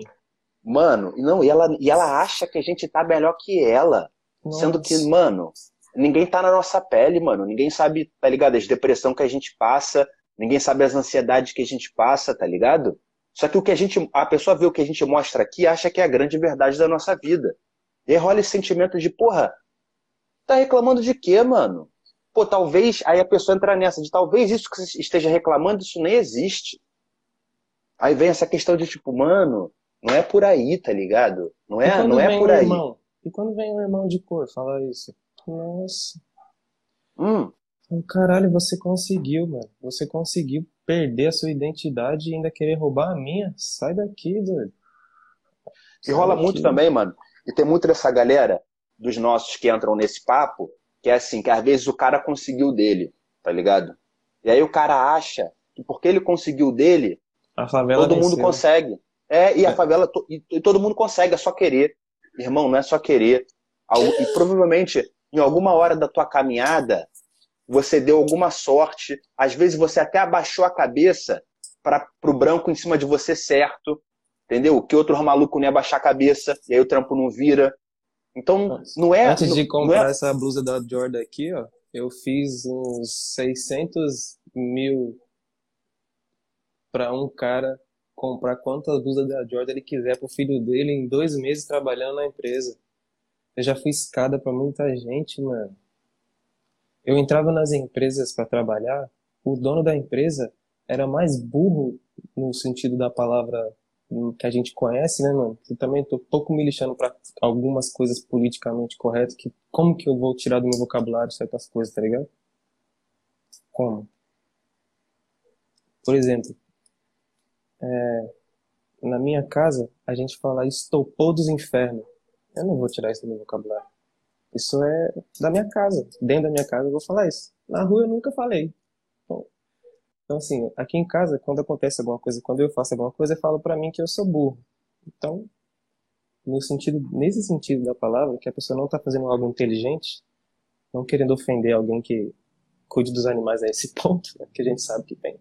Mano, não, e ela, e ela acha que a gente tá melhor que ela. Sendo que, Nossa. mano, ninguém tá na nossa pele, mano. Ninguém sabe, tá ligado? As depressão que a gente passa, ninguém sabe as ansiedades que a gente passa, tá ligado? Só que o que a gente, a pessoa vê o que a gente mostra aqui e acha que é a grande verdade da nossa vida. E aí rola esse sentimento de, porra, tá reclamando de quê, mano? Pô, talvez, aí a pessoa entra nessa, de talvez isso que você esteja reclamando, isso nem existe. Aí vem essa questão de tipo, mano, não é por aí, tá ligado? Não é, não é por aí. irmão? E quando vem um irmão de cor falar isso? Nossa. Hum, Caralho, você conseguiu, mano. Você conseguiu perder a sua identidade e ainda querer roubar a minha? Sai daqui, doido. E rola muito também, mano. E tem muito dessa galera dos nossos que entram nesse papo, que é assim, que às vezes o cara conseguiu dele, tá ligado? E aí o cara acha que porque ele conseguiu dele, A favela todo mundo consegue. É, e a favela, to- e, e todo mundo consegue, é só querer. Irmão, não é só querer. E provavelmente, em alguma hora da tua caminhada, você deu alguma sorte. Às vezes você até abaixou a cabeça para pro branco em cima de você certo. Entendeu? Que outro maluco ia abaixar a cabeça, e aí o trampo não vira. Então, não é. Antes de não- comprar é- essa blusa da Jordan aqui, ó, eu fiz uns 600 mil pra um cara comprar quantas blusas da Jordan ele quiser pro filho dele em dois meses trabalhando na empresa. Eu já fui escada pra muita gente, mano. Eu entrava nas empresas pra trabalhar, o dono da empresa era mais burro no sentido da palavra que a gente conhece, né, mano? Eu também tô pouco me lixando pra algumas coisas politicamente corretas, que como que eu vou tirar do meu vocabulário certas coisas, tá ligado? Como? Por exemplo, é, na minha casa, a gente fala estopou dos infernos. Eu não vou tirar isso do meu vocabulário. Isso é da minha casa. Dentro da minha casa eu vou falar isso. Na rua eu nunca falei. Então, assim, aqui em casa, quando acontece alguma coisa, quando eu faço alguma coisa, eu falo pra mim que eu sou burro. Então, no sentido, nesse sentido da palavra, que a pessoa não tá fazendo algo inteligente, não querendo ofender alguém que cuide dos animais a esse ponto, né, que a gente sabe que tem.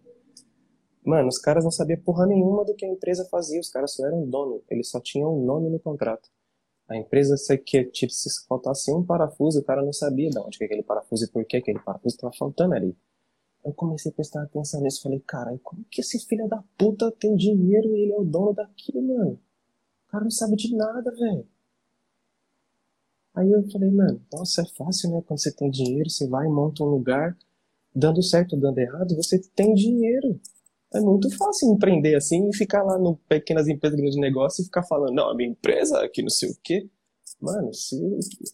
Mano, os caras não sabiam porra nenhuma do que a empresa fazia, os caras só eram dono, eles só tinham um nome no contrato. A empresa, se, que, tipo, se faltasse um parafuso, o cara não sabia de onde que aquele parafuso e por que aquele parafuso estava faltando ali. Eu comecei a prestar atenção nisso, falei, caralho, como que esse filho da puta tem dinheiro e ele é o dono daquilo, mano? O cara não sabe de nada, velho. Aí eu falei, mano, nossa, é fácil, né? Quando você tem dinheiro, você vai e monta um lugar, dando certo, dando errado, você tem dinheiro. É muito fácil empreender assim e ficar lá no pequenas empresas, grandes negócios e ficar falando, não, a minha empresa aqui não sei o quê. Mano, se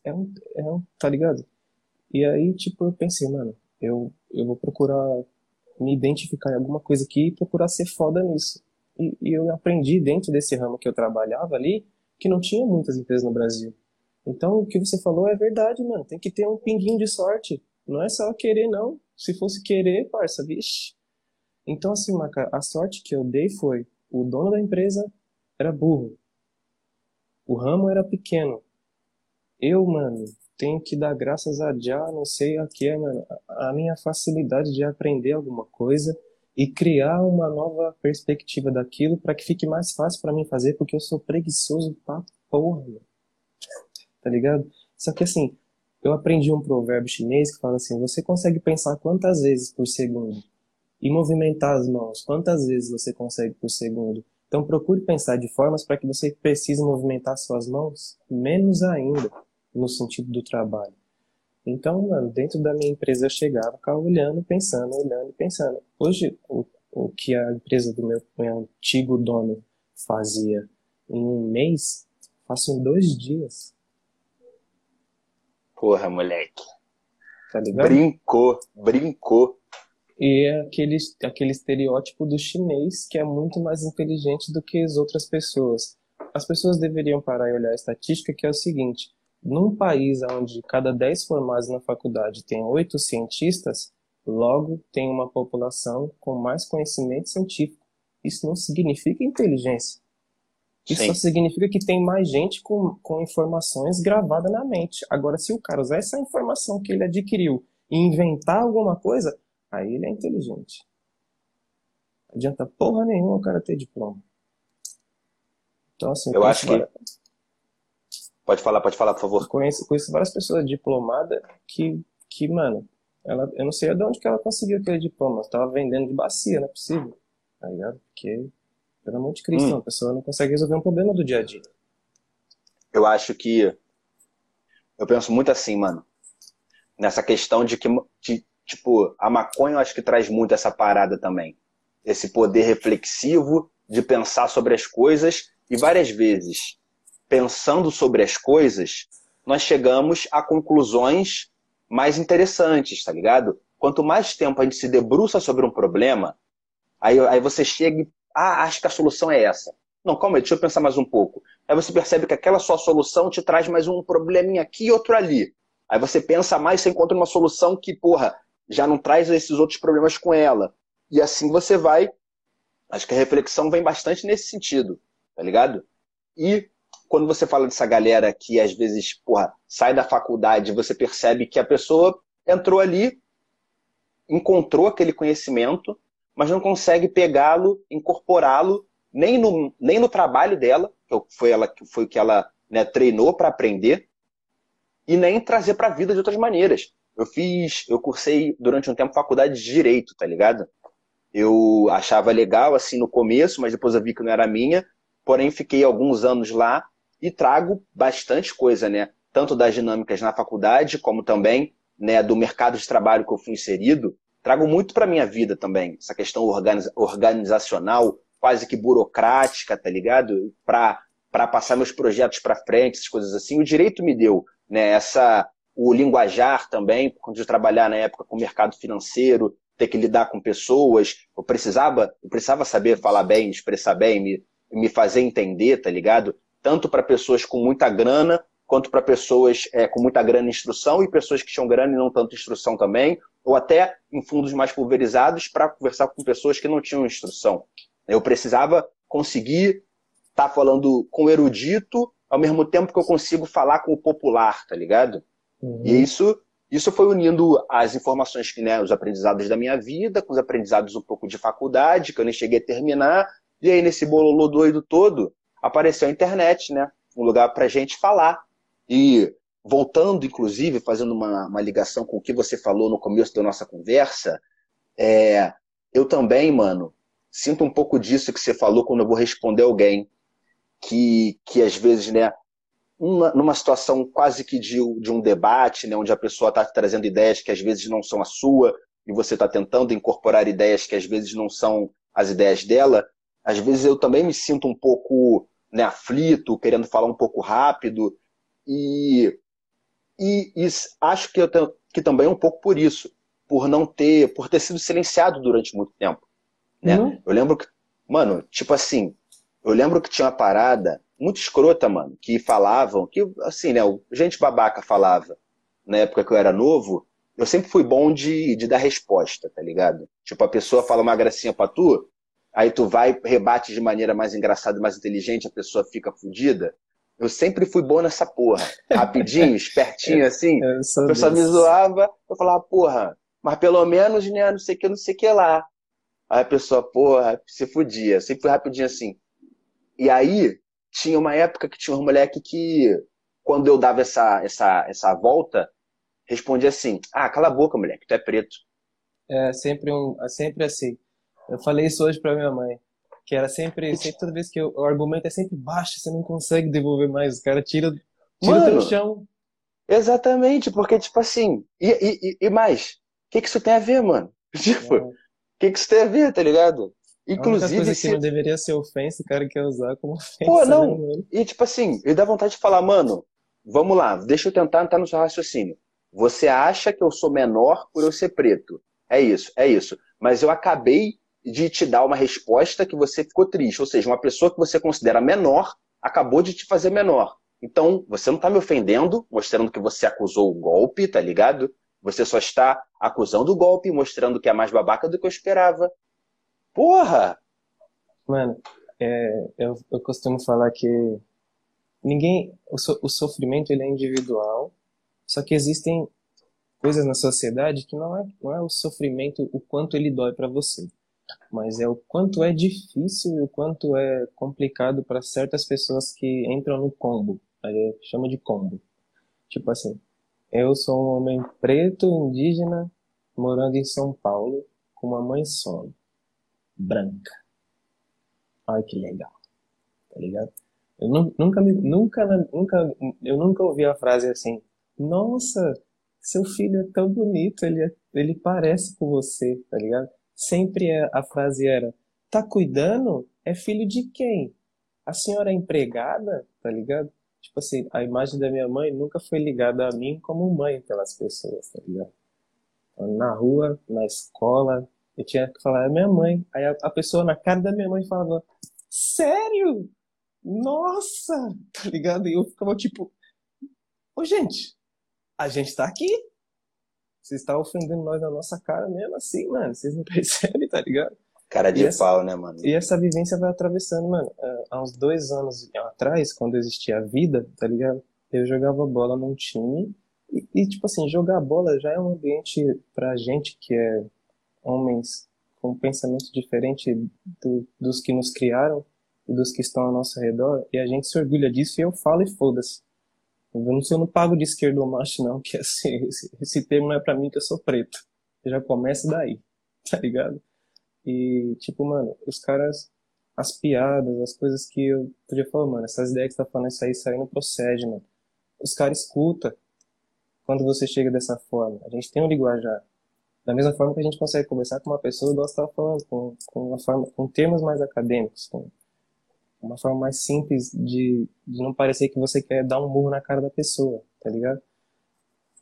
é um, é um, tá ligado? E aí, tipo, eu pensei, mano, eu, eu vou procurar me identificar em alguma coisa aqui e procurar ser foda nisso. E, e eu aprendi dentro desse ramo que eu trabalhava ali que não tinha muitas empresas no Brasil. Então, o que você falou é verdade, mano. Tem que ter um pinguinho de sorte. Não é só querer, não. Se fosse querer, parça, vixe. Então, assim, Maca, a sorte que eu dei foi: o dono da empresa era burro. O ramo era pequeno. Eu, mano, tenho que dar graças a Jah, não sei a que, a minha facilidade de aprender alguma coisa e criar uma nova perspectiva daquilo para que fique mais fácil para mim fazer, porque eu sou preguiçoso pra porra, mano. Tá ligado? Só que assim, eu aprendi um provérbio chinês que fala assim: você consegue pensar quantas vezes por segundo e movimentar as mãos quantas vezes você consegue por segundo. Então procure pensar de formas para que você precise movimentar suas mãos menos ainda no sentido do trabalho. Então, mano, dentro da minha empresa eu chegava, ficava olhando, pensando, olhando e pensando. Hoje, o, o que a empresa do meu, meu antigo dono fazia em um mês, faço em dois dias. Porra, moleque. Tá ligado? Brincou, brincou. E é aquele, aquele estereótipo do chinês que é muito mais inteligente do que as outras pessoas. As pessoas deveriam parar e olhar a estatística, que é o seguinte: num país onde cada 10 formados na faculdade tem 8 cientistas, logo tem uma população com mais conhecimento científico. Isso não significa inteligência. Isso Sim. só significa que tem mais gente com, com informações gravadas na mente. Agora, se o cara usar essa informação que ele adquiriu e inventar alguma coisa, aí ele é inteligente. Não adianta porra nenhuma o cara ter diploma. Então, assim, eu acho que. Pode falar, pode falar, por favor. Conheço, conheço várias pessoas diplomadas que, que, mano, ela, eu não sei de onde que ela conseguiu aquele diploma. Ela tava vendendo de bacia, não é possível. Tá ligado? Porque, pelo amor de Cristo, hum. uma pessoa não consegue resolver um problema do dia a dia. Eu acho que. Eu penso muito assim, mano. Nessa questão de que, de, tipo, a maconha eu acho que traz muito essa parada também. Esse poder reflexivo de pensar sobre as coisas e várias vezes pensando sobre as coisas, nós chegamos a conclusões mais interessantes, tá ligado? Quanto mais tempo a gente se debruça sobre um problema, aí, aí você chega e, ah, acho que a solução é essa. Não, calma aí, deixa eu pensar mais um pouco. Aí você percebe que aquela sua solução te traz mais um probleminha aqui e outro ali. Aí você pensa mais, você encontra uma solução que, porra, já não traz esses outros problemas com ela. E assim você vai. Acho que a reflexão vem bastante nesse sentido, tá ligado? E quando você fala dessa galera que às vezes, porra, sai da faculdade, você percebe que a pessoa entrou ali, encontrou aquele conhecimento, mas não consegue pegá-lo, incorporá-lo nem no, nem no trabalho dela, que foi, ela, foi o que ela né, treinou para aprender, e nem trazer para a vida de outras maneiras. Eu fiz, eu cursei durante um tempo faculdade de direito, tá ligado? Eu achava legal assim no começo, mas depois eu vi que não era minha. Porém, fiquei alguns anos lá e trago bastante coisa, né? Tanto das dinâmicas na faculdade, como também né, do mercado de trabalho que eu fui inserido. Trago muito para minha vida também, essa questão organizacional, quase que burocrática, tá ligado? Para passar meus projetos para frente, essas coisas assim. O direito me deu né, essa o linguajar também, quando eu trabalhar na época com o mercado financeiro, ter que lidar com pessoas, eu precisava, eu precisava saber falar bem, expressar bem, me, me fazer entender, tá ligado? Tanto para pessoas com muita grana, quanto para pessoas é, com muita grana e instrução, e pessoas que tinham grana e não tanto instrução também, ou até em fundos mais pulverizados para conversar com pessoas que não tinham instrução. Eu precisava conseguir estar tá falando com o erudito, ao mesmo tempo que eu consigo falar com o popular, tá ligado? Uhum. E isso, isso foi unindo as informações que, né, os aprendizados da minha vida, com os aprendizados um pouco de faculdade, que eu nem cheguei a terminar, e aí nesse bololô doido todo, apareceu a internet, né? Um lugar para gente falar. E voltando, inclusive, fazendo uma, uma, ligação com o que você falou no começo da nossa conversa, é, eu também, mano, sinto um pouco disso que você falou quando eu vou responder alguém. Que, que às vezes, né, uma, numa situação quase que de, de um debate, né, onde a pessoa está trazendo ideias que às vezes não são a sua, e você está tentando incorporar ideias que às vezes não são as ideias dela, às vezes eu também me sinto um pouco né, aflito, querendo falar um pouco rápido, e, e, e acho que, eu tenho, que também é um pouco por isso, por não ter, por ter sido silenciado durante muito tempo. Né? Uhum. Eu lembro que, mano, tipo assim, eu lembro que tinha uma parada muito escrota, mano, que falavam, que assim, né, gente babaca falava, na época que eu era novo, eu sempre fui bom de, de dar resposta, tá ligado? Tipo, a pessoa fala uma gracinha pra tu, aí tu vai, rebate de maneira mais engraçada, mais inteligente, a pessoa fica fodida. eu sempre fui bom nessa porra. Rapidinho, espertinho assim. A pessoa me zoava, eu falava, porra, mas pelo menos, né, não sei o que, não sei o que lá. Aí a pessoa, porra, se fudia. Sempre fui rapidinho assim. E aí, tinha uma época que tinha um moleque que, quando eu dava essa, essa, essa volta, respondia assim: Ah, cala a boca, moleque, tu é preto. É sempre, um, é sempre assim. Eu falei isso hoje pra minha mãe. Que era sempre, sempre toda vez que eu, o argumento é sempre baixo, você não consegue devolver mais. O cara tira, tira Mano, chão. Exatamente, porque, tipo assim, e, e, e mais, o que, que isso tem a ver, mano? Tipo, o é. que, que isso tem a ver, tá ligado? Inclusive. A coisa se... que não deveria ser ofensa, o cara quer usar como ofensa. Pô, não. Né, e tipo assim, ele dá vontade de falar, mano, vamos lá, deixa eu tentar entrar no seu raciocínio. Você acha que eu sou menor por eu ser preto? É isso, é isso. Mas eu acabei de te dar uma resposta que você ficou triste. Ou seja, uma pessoa que você considera menor acabou de te fazer menor. Então, você não está me ofendendo, mostrando que você acusou o golpe, tá ligado? Você só está acusando o golpe, mostrando que é mais babaca do que eu esperava. Porra! Mano, é, eu, eu costumo falar que ninguém. O, so, o sofrimento ele é individual, só que existem coisas na sociedade que não é, não é o sofrimento, o quanto ele dói para você, mas é o quanto é difícil e o quanto é complicado para certas pessoas que entram no combo. Chama de combo. Tipo assim, eu sou um homem preto, indígena, morando em São Paulo, com uma mãe solo, branca. Olha que legal, tá ligado? Eu nunca, nunca, nunca, eu nunca ouvi a frase assim, nossa, seu filho é tão bonito, ele, é, ele parece com você, tá ligado? Sempre é, a frase era, tá cuidando? É filho de quem? A senhora é empregada, tá ligado? Tipo assim, a imagem da minha mãe nunca foi ligada a mim como mãe pelas pessoas, tá ligado? Então, na rua, na escola, eu tinha que falar, é minha mãe. Aí a, a pessoa na cara da minha mãe falava, sério? Nossa! Tá ligado? E eu ficava tipo, ô gente, a gente tá aqui. Vocês estão ofendendo nós na nossa cara mesmo assim, mano. Vocês não percebem, tá ligado? Cara de essa, pau, né, mano? E essa vivência vai atravessando, mano. É, há uns dois anos atrás, quando existia a vida, tá ligado? Eu jogava bola num time. E, e, tipo assim, jogar bola já é um ambiente pra gente que é homens com um pensamento diferente do, dos que nos criaram e dos que estão ao nosso redor. E a gente se orgulha disso e eu falo e foda-se. Eu não sou no pago de esquerdo macho, não, que assim, esse, esse termo não é pra mim que eu sou preto. Já começa daí, tá ligado? E, tipo, mano, os caras, as piadas, as coisas que eu podia falar, mano, essas ideias que você tá falando, isso aí, isso aí não procede, mano. Os caras escutam quando você chega dessa forma. A gente tem um linguajar. Da mesma forma que a gente consegue conversar com uma pessoa, igual você tava falando, com, com, uma forma, com termos mais acadêmicos, com uma forma mais simples de, de não parecer que você quer dar um murro na cara da pessoa, tá ligado?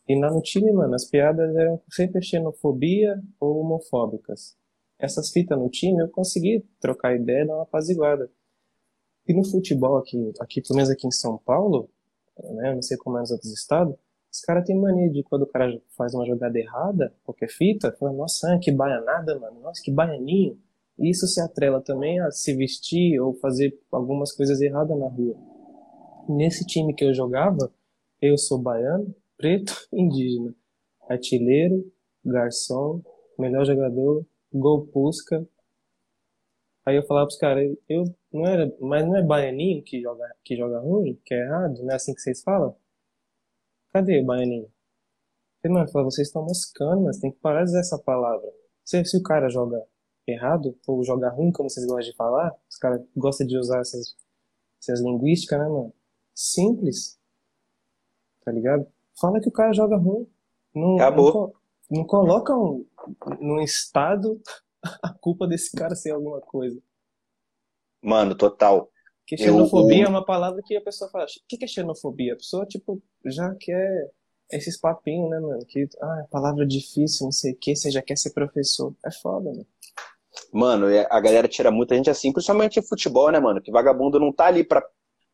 E lá no time, mano, as piadas eram sempre xenofobia ou homofóbicas. Essas fitas no time eu consegui trocar ideia e dar uma apaziguada. E no futebol aqui, aqui pelo menos aqui em São Paulo, né, não sei como é nos outros estados, os caras têm mania de quando o cara faz uma jogada errada, qualquer fita, fala, nossa, que baianada, mano, nossa, que baianinho. Isso se atrela também a se vestir ou fazer algumas coisas erradas na rua. Nesse time que eu jogava, eu sou baiano, preto, indígena, artilheiro, garçom, melhor jogador, gol pusca. Aí eu falava pros caras, eu não era, mas não é baianinho que joga, que joga ruim, que é errado, não é assim que vocês falam? Cadê o baianinho? Não, eu falava, vocês estão moscando, mas tem que parar de usar essa palavra. Se, se o cara joga errado, ou joga ruim, como vocês gostam de falar, os caras gostam de usar essas, essas linguísticas, né, mano? Simples. Tá ligado? Fala que o cara joga ruim. Não, Acabou. Não, não coloca num estado a culpa desse cara ser alguma coisa. Mano, total. Que xenofobia eu... é uma palavra que a pessoa fala. O que é xenofobia? A pessoa, tipo, já quer esses papinhos, né, mano? Que, ah, é palavra difícil, não sei o que, você já quer ser professor. É foda, mano. Mano, a galera tira muita gente assim, principalmente em futebol, né, mano? Que vagabundo não tá ali pra,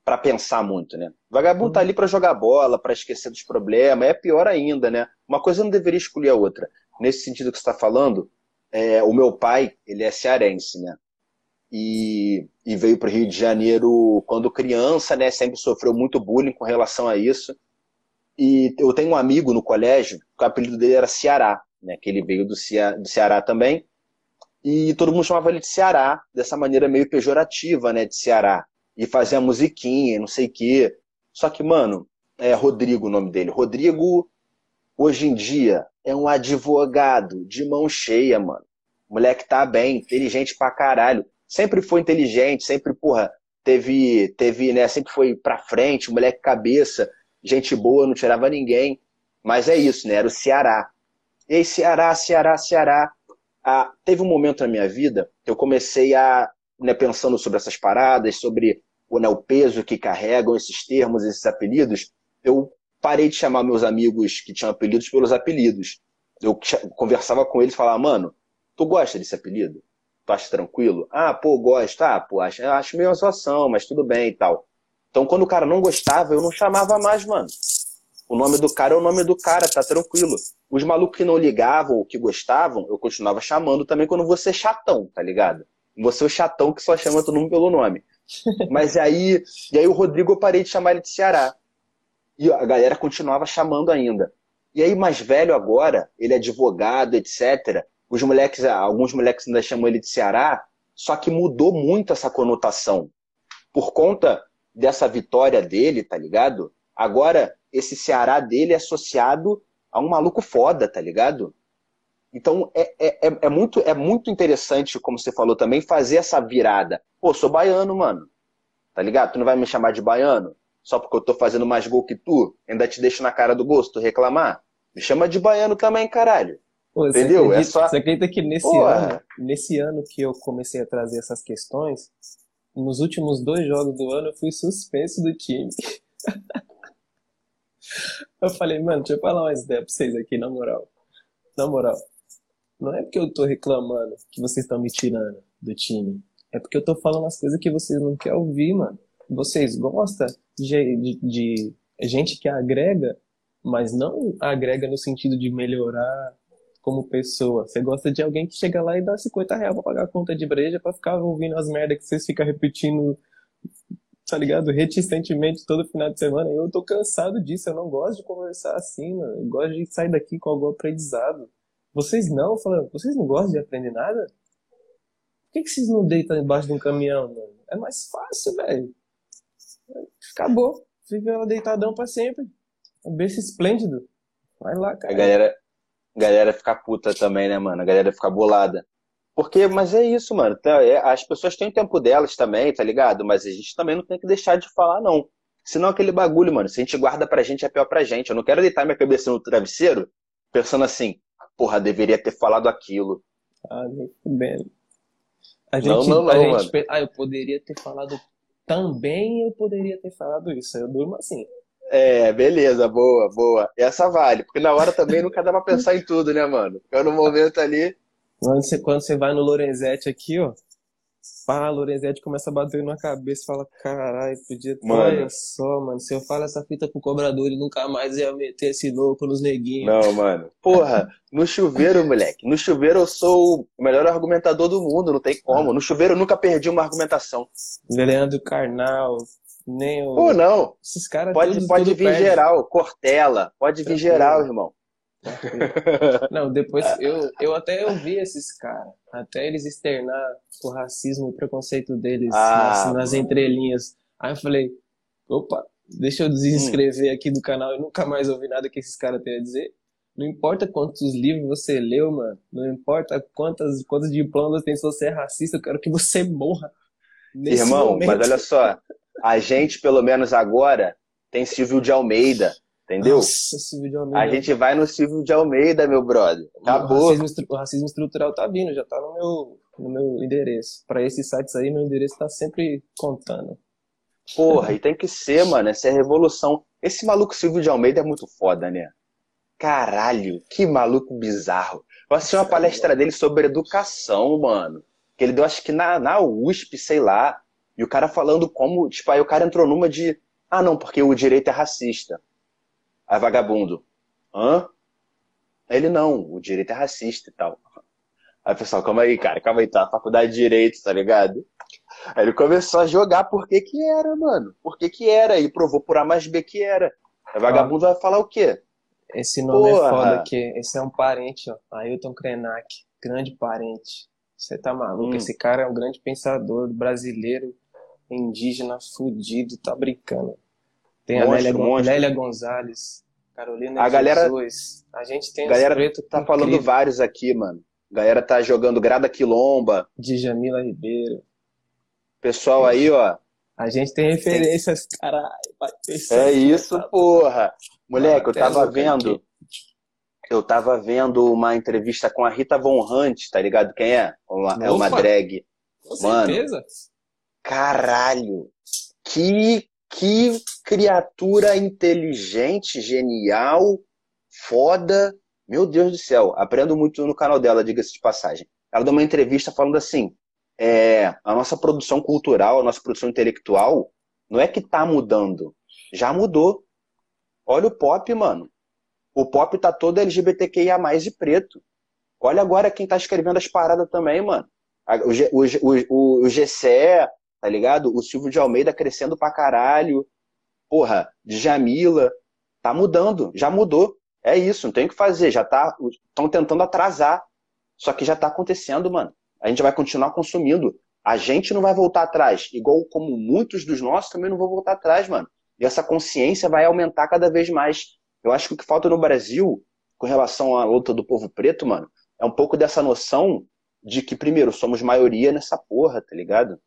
pra pensar muito, né? Vagabundo uhum. tá ali pra jogar bola, pra esquecer dos problemas, é pior ainda, né? Uma coisa não deveria excluir a outra. Nesse sentido que você tá falando, é, o meu pai, ele é cearense, né? e, e veio para o Rio de Janeiro quando criança, né? Sempre sofreu muito bullying com relação a isso. E eu tenho um amigo no colégio, que o apelido dele era Ceará, né? Que ele veio do, Cea do Ceará também. E todo mundo chamava ele de Ceará, dessa maneira meio pejorativa, né? De Ceará. E fazia musiquinha, não sei o quê. Só que, mano, é Rodrigo o nome dele. Rodrigo, hoje em dia, é um advogado de mão cheia, mano. O moleque tá bem, inteligente pra caralho. Sempre foi inteligente, sempre, porra, teve, teve, né, sempre foi pra frente, moleque cabeça, gente boa, não tirava ninguém. Mas é isso, né, era o Ceará. E aí, Ceará, Ceará, Ceará. Ah, teve um momento na minha vida que eu comecei a, né, pensando sobre essas paradas, sobre né, o peso que carregam esses termos, esses apelidos, eu parei de chamar meus amigos que tinham apelidos pelos apelidos. Eu conversava com eles e falava, mano, tu gosta desse apelido? Tu acha tranquilo? Ah, pô, gosto. Ah, pô, acho, acho meio situação, mas tudo bem e tal. Então, quando o cara não gostava, eu não chamava mais, mano. O nome do cara é o nome do cara, tá tranquilo. Os malucos que não ligavam ou que gostavam, eu continuava chamando também quando você é chatão, tá ligado? Você é o chatão que só chama todo mundo pelo nome. Mas aí, e aí o Rodrigo eu parei de chamar ele de Ceará. E a galera continuava chamando ainda. E aí, mais velho agora, ele é advogado, etc. Os moleques, alguns moleques ainda chamam ele de Ceará, só que mudou muito essa conotação. Por conta dessa vitória dele, tá ligado? Agora, esse Ceará dele é associado a um maluco foda, tá ligado? Então é, é, é, é, muito, é muito interessante, como você falou também, fazer essa virada. Pô, sou baiano, mano. Tá ligado? Tu não vai me chamar de baiano? Só porque eu tô fazendo mais gol que tu? Ainda te deixo na cara do gosto reclamar? Me chama de baiano também, caralho. Pô, Entendeu? Você acredita, é só... você acredita que nesse ano, nesse ano que eu comecei a trazer essas questões, nos últimos dois jogos do ano eu fui suspenso do time. eu falei, mano, deixa eu falar uma ideia pra vocês aqui, na moral. Na moral. Não é porque eu tô reclamando que vocês estão me tirando do time. É porque eu tô falando as coisas que vocês não querem ouvir, mano. Vocês gostam de, de, de gente que agrega, mas não agrega no sentido de melhorar como pessoa. Você gosta de alguém que chega lá e dá 50 reais pra pagar a conta de breja pra ficar ouvindo as merdas que vocês ficam repetindo, tá ligado? Reticentemente todo final de semana. Eu tô cansado disso, eu não gosto de conversar assim, mano. Eu gosto de sair daqui com algum aprendizado. Vocês não, falando, vocês não gostam de aprender nada? Por que, que vocês não deitam embaixo de um caminhão, mano? É mais fácil, velho. Acabou. Fica ela deitadão pra sempre. Um berço esplêndido. Vai lá, cara. A galera, galera fica puta também, né, mano? A galera fica bolada. Porque, mas é isso, mano. Tá, é, as pessoas têm o tempo delas também, tá ligado? Mas a gente também não tem que deixar de falar, não. Senão aquele bagulho, mano, se a gente guarda pra gente, é pior pra gente. Eu não quero deitar minha cabeça no travesseiro pensando assim, porra, deveria ter falado aquilo. Ah, bem. A gente, não, não, não, a gente, ah, eu poderia ter falado também, eu poderia ter falado isso. Eu durmo assim. É, beleza, boa, boa. Essa vale, porque na hora também nunca dá pra pensar em tudo, né, mano? Fica no momento ali. Quando você, quando você vai no Lorenzetti aqui, ó, Pá, Lorenzetti começa a bater na cabeça e fala, caralho, podia ter. Olha só, mano, se eu falo essa fita pro cobrador, ele nunca mais ia meter esse louco nos neguinhos. Não, mano. Porra, no chuveiro, moleque. No chuveiro eu sou o melhor argumentador do mundo, não tem como. No chuveiro eu nunca perdi uma argumentação. Leandro Carnal, nem o. Pô, não. Esses caras. Pode, tudo, pode tudo vir perde. geral, Cortella, pode vir geral, irmão. Não, depois eu, eu até ouvi esses caras, até eles externar o racismo o preconceito deles ah, nas, nas, entrelinhas. Aí eu falei, opa, deixa eu desinscrever hum. aqui do canal, eu nunca mais ouvi nada que esses caras têm a dizer. Não importa quantos livros você leu, mano. Não importa quantas, quantos diplomas tem se você é racista, eu quero que você morra. Irmão, momento. mas olha só, a gente, pelo menos agora, tem Silvio de Almeida, Entendeu? Nossa, Silvio de Almeida. A gente vai no Silvio de Almeida, meu brother. Acabou. O racismo, o racismo estrutural tá vindo, já tá no meu, no meu endereço. Para esses sites aí, meu endereço tá sempre contando. Porra, e tem que ser, mano. Essa é a revolução. Esse maluco Silvio de Almeida é muito foda, né? Caralho, que maluco bizarro. Eu assisti uma palestra dele sobre educação, mano. Que ele deu, acho que na, na USP, sei lá. E o cara falando como, tipo, aí o cara entrou numa de. Ah, não, porque o direito é racista. Aí vagabundo, hã? Ele não, o direito é racista e tal. Aí pessoal, calma aí, cara, calma aí, tá? Faculdade de Direito, tá ligado? Aí ele começou a jogar por que que era, mano. Por que que era. E provou por A mais B que era. Aí vagabundo vai falar o quê? Esse nome é Porra. foda, que esse é um parente, ó. Ailton Krenak, grande parente. Você tá maluco? Hum. Esse cara é um grande pensador brasileiro, indígena, fudido, tá brincando. Tem a Monstro, Lélia, Gon- monstro. Lélia Gonzalez, Carolina A galera- Jesus. A gente tem galera Tá falando vários aqui, mano. A galera tá jogando grada quilomba. Djamila Ribeiro. Pessoal aí, ó. A gente tem referências, caralho. É isso, porra. Moleque, eu tava vendo. Eu tava vendo uma entrevista com a Rita Von Hunt, tá ligado quem é? Uma- é uma drag. Com Mano. certeza. Caralho! Que, que criatura inteligente, genial, foda. Meu Deus do céu, aprendo muito no canal dela, diga-se de passagem. Ela deu uma entrevista falando assim: é, a nossa produção cultural, a nossa produção intelectual, não é que tá mudando, já mudou. Olha o pop, mano. O pop tá todo LGBTQIA e preto. Olha agora quem tá escrevendo as paradas também, mano. O, o, o, o, o GCE, tá ligado? O Silvio de Almeida crescendo pra caralho. Porra, Djamila. Tá mudando, já mudou. É isso, não tem o que fazer. Já tá. Estão tentando atrasar. Só que já tá acontecendo, mano. A gente vai continuar consumindo. A gente não vai voltar atrás. Igual como muitos dos nossos também não vão voltar atrás, mano. E essa consciência vai aumentar cada vez mais. Eu acho que o que falta no Brasil, com relação à luta do povo preto, mano, é um pouco dessa noção de que, primeiro, somos maioria nessa porra, tá ligado?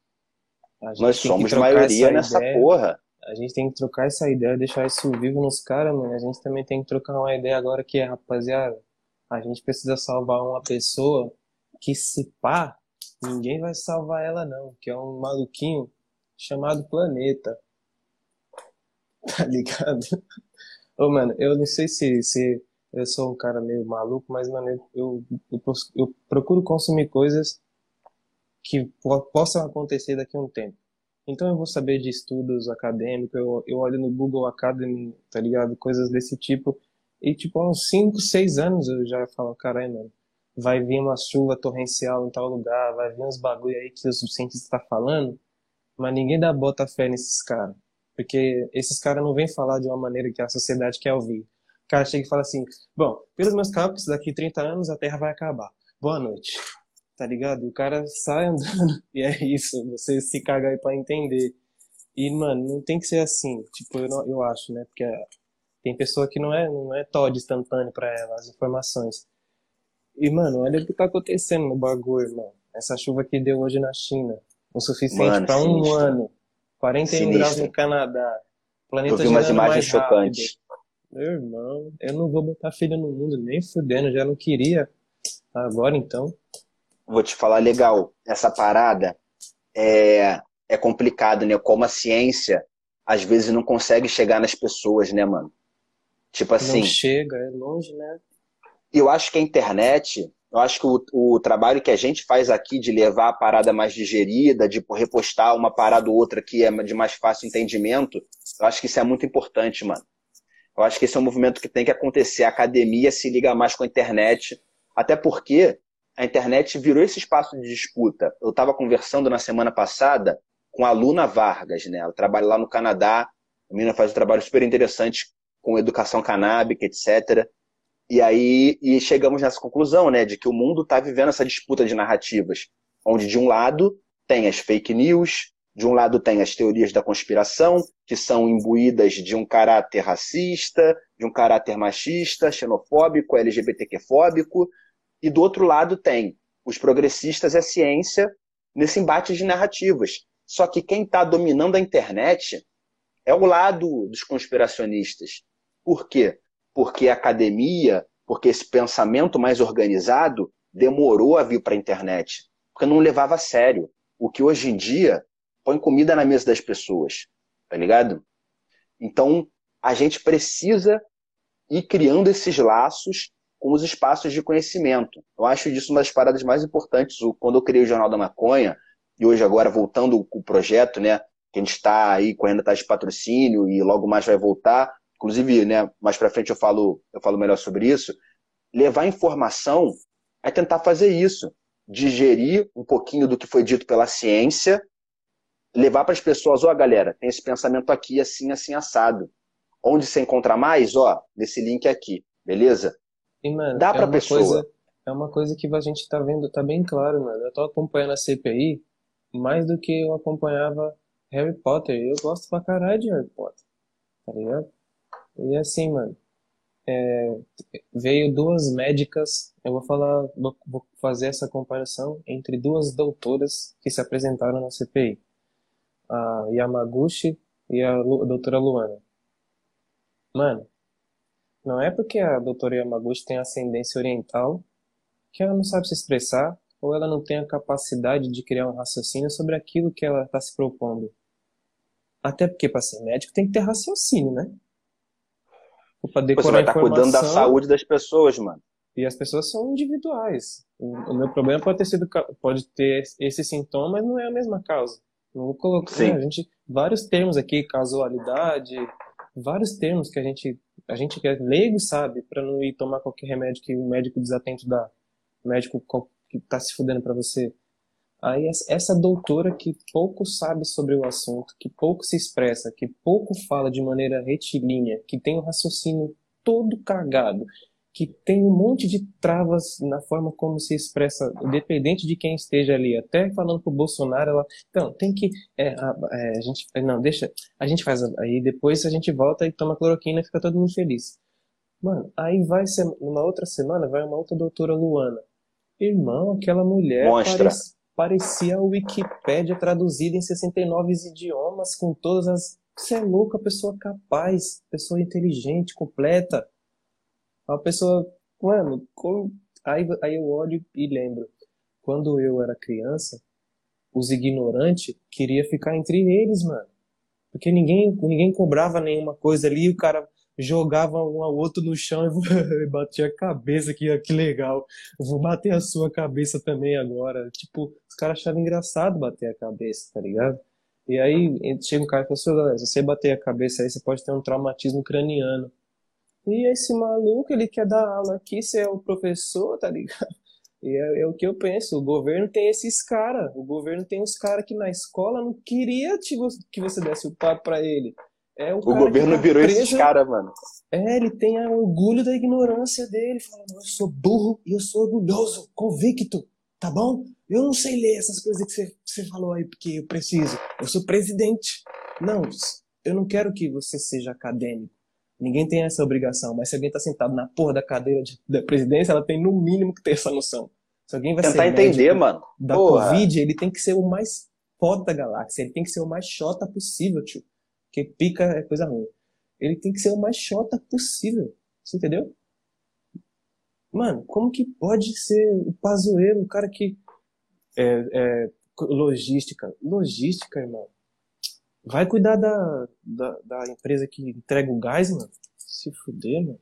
Nós somos maioria essa nessa ideia. porra. A gente tem que trocar essa ideia, deixar isso vivo nos caras, mano. A gente também tem que trocar uma ideia agora que é, rapaziada, a gente precisa salvar uma pessoa que se pá, ninguém vai salvar ela não, que é um maluquinho chamado Planeta. Tá ligado? Ô, mano, eu não sei se, se eu sou um cara meio maluco, mas, mano, eu, eu, eu procuro consumir coisas que po- possam acontecer daqui a um tempo. Então eu vou saber de estudos acadêmicos, eu, eu olho no Google Academy, tá ligado? Coisas desse tipo. E tipo, há uns 5, 6 anos eu já falo, caralho, mano, vai vir uma chuva torrencial em tal lugar, vai vir uns bagulho aí que os cientistas estão falando, mas ninguém dá bota fé nesses caras. Porque esses caras não vêm falar de uma maneira que a sociedade quer ouvir. O cara chega e fala assim, bom, pelos meus cálculos, daqui 30 anos a Terra vai acabar. Boa noite tá ligado? E o cara sai andando e é isso, você se caga aí pra entender. E, mano, não tem que ser assim, tipo, eu, não- eu acho, né? Porque tem pessoa que não é, não é Todd instantâneo pra ela, as informações. E, mano, olha o que tá acontecendo no bagulho, irmão. Essa chuva que deu hoje na China, o suficiente Mano, pra um ano. 41 Sinistro. graus no Canadá. Planeta Eu vi umas imagens chocantes. Meu irmão, eu não vou botar filho no mundo, nem fudendo, já não queria. Agora então. Vou te falar legal. Essa parada é, é complicado, né? Como a ciência às vezes não consegue chegar nas pessoas, né, mano? Tipo assim, Não chega, é longe, né? eu acho que a internet, eu acho que o, o trabalho que a gente faz aqui de levar a parada mais digerida, de repostar uma parada ou outra que é de mais fácil entendimento, eu acho que isso é muito importante, mano. Eu acho que esse é um movimento que tem que acontecer. A academia se liga mais com a internet, até porque a internet virou esse espaço de disputa. Eu estava conversando na semana passada com a Luna Vargas, né? Ela trabalha lá no Canadá, a menina faz um trabalho super interessante com educação canábica, etc. E aí e chegamos nessa conclusão, né, de que o mundo está vivendo essa disputa de narrativas, onde de um lado tem as fake news, de um lado tem as teorias da conspiração, que são imbuídas de um caráter racista, de um caráter machista, xenofóbico, LGBTQ-fóbico, e do outro lado tem os progressistas e a ciência nesse embate de narrativas. Só que quem está dominando a internet é o lado dos conspiracionistas. Por quê? Porque a academia, porque esse pensamento mais organizado demorou a vir para a internet, porque não levava a sério. O que hoje em dia põe comida na mesa das pessoas, tá ligado? Então, a gente precisa ir criando esses laços com os espaços de conhecimento. Eu acho disso uma das paradas mais importantes. Quando eu criei o Jornal da Maconha, e hoje agora voltando com o projeto, né, que a gente está aí correndo atrás de patrocínio e logo mais vai voltar, inclusive, né, mais para frente eu falo, eu falo melhor sobre isso, levar informação é tentar fazer isso, digerir um pouquinho do que foi dito pela ciência levar para as pessoas, ó, galera, tem esse pensamento aqui, assim, assim, assado. Onde você encontra mais, ó, nesse link aqui, beleza? E, mano, Dá é pra uma pessoa. coisa, é uma coisa que a gente tá vendo, tá bem claro, mano. Eu tô acompanhando a CPI mais do que eu acompanhava Harry Potter. Eu gosto pra caralho de Harry Potter, tá ligado? E assim, mano, é, veio duas médicas, eu vou falar, vou, vou fazer essa comparação entre duas doutoras que se apresentaram na CPI. A Yamaguchi e a Lu- a doutora Luana. Mano, não é porque a doutora Yamaguchi tem ascendência oriental que ela não sabe se expressar ou ela não tem a capacidade de criar um raciocínio sobre aquilo que ela está se propondo. Até porque para ser médico tem que ter raciocínio, né? Você decorar vai estar cuidando da saúde das pessoas, mano. e as pessoas são individuais. O, meu problema pode ter sido pode ter esse sintoma, mas não é a mesma causa. Não vou colocar, Sim. né, a gente vários termos aqui, casualidade, vários termos que a gente a gente que é leigo sabe para não ir tomar qualquer remédio que o médico desatento dá, o médico co- que tá se fudendo para você. Aí es- essa doutora que pouco sabe sobre o assunto, que pouco se expressa, que pouco fala de maneira retilínea, que tem o raciocínio todo cagado, que tem um monte de travas na forma como se expressa, independente de quem esteja ali. Até falando pro Bolsonaro, ela, então, tem que, é, a, é, a gente, não, deixa, a gente faz, aí depois a gente volta e toma cloroquina e fica todo mundo feliz. Mano, aí vai ser, numa outra semana, vai uma outra doutora Luana. Irmão, aquela mulher parec- parecia a Wikipédia traduzida em 69 idiomas, com todas as. Você é louco, a pessoa capaz, pessoa inteligente, completa. Uma pessoa. Mano, como... aí, aí eu olho e lembro. Quando eu era criança, os ignorantes queriam ficar entre eles, mano. Porque ninguém, ninguém cobrava nenhuma coisa ali, o cara jogava um ao outro no chão e batia a cabeça, que, que legal. Vou bater a sua cabeça também agora. Tipo, os caras achavam engraçado bater a cabeça, tá ligado? E aí chega um cara e fala assim, "Ô, galera, se você bater a cabeça aí, você pode ter um traumatismo craniano. E esse maluco, ele quer dar aula aqui, você é o professor, tá ligado? E é, é o que eu penso, o governo tem esses caras, o governo tem os caras que na escola não queria te- que você desse o papo pra ele. É o O governo tá virou preso, esses caras, mano. É, ele tem o orgulho da ignorância dele, falando, eu sou burro e eu sou orgulhoso, convicto, tá bom? Eu não sei ler essas coisas que você, você falou aí, porque eu preciso. Eu sou presidente. Não, eu não quero que você seja acadêmico. Ninguém tem essa obrigação, mas se alguém tá sentado na porra da cadeira de- da presidência, ela tem no mínimo que ter essa noção. Se alguém vai Tentar ser entender, mano. da Porra. Covid, ele tem que ser o mais foda da galáxia, ele tem que ser o mais xota possível, tio. Porque pica é coisa ruim. Ele tem que ser o mais xota possível. Você entendeu? Mano, como que pode ser o Pazuello, o cara que. É, é, logística. Logística, irmão. Vai cuidar da, da, da empresa que entrega o gás, mano. Se fuder, mano.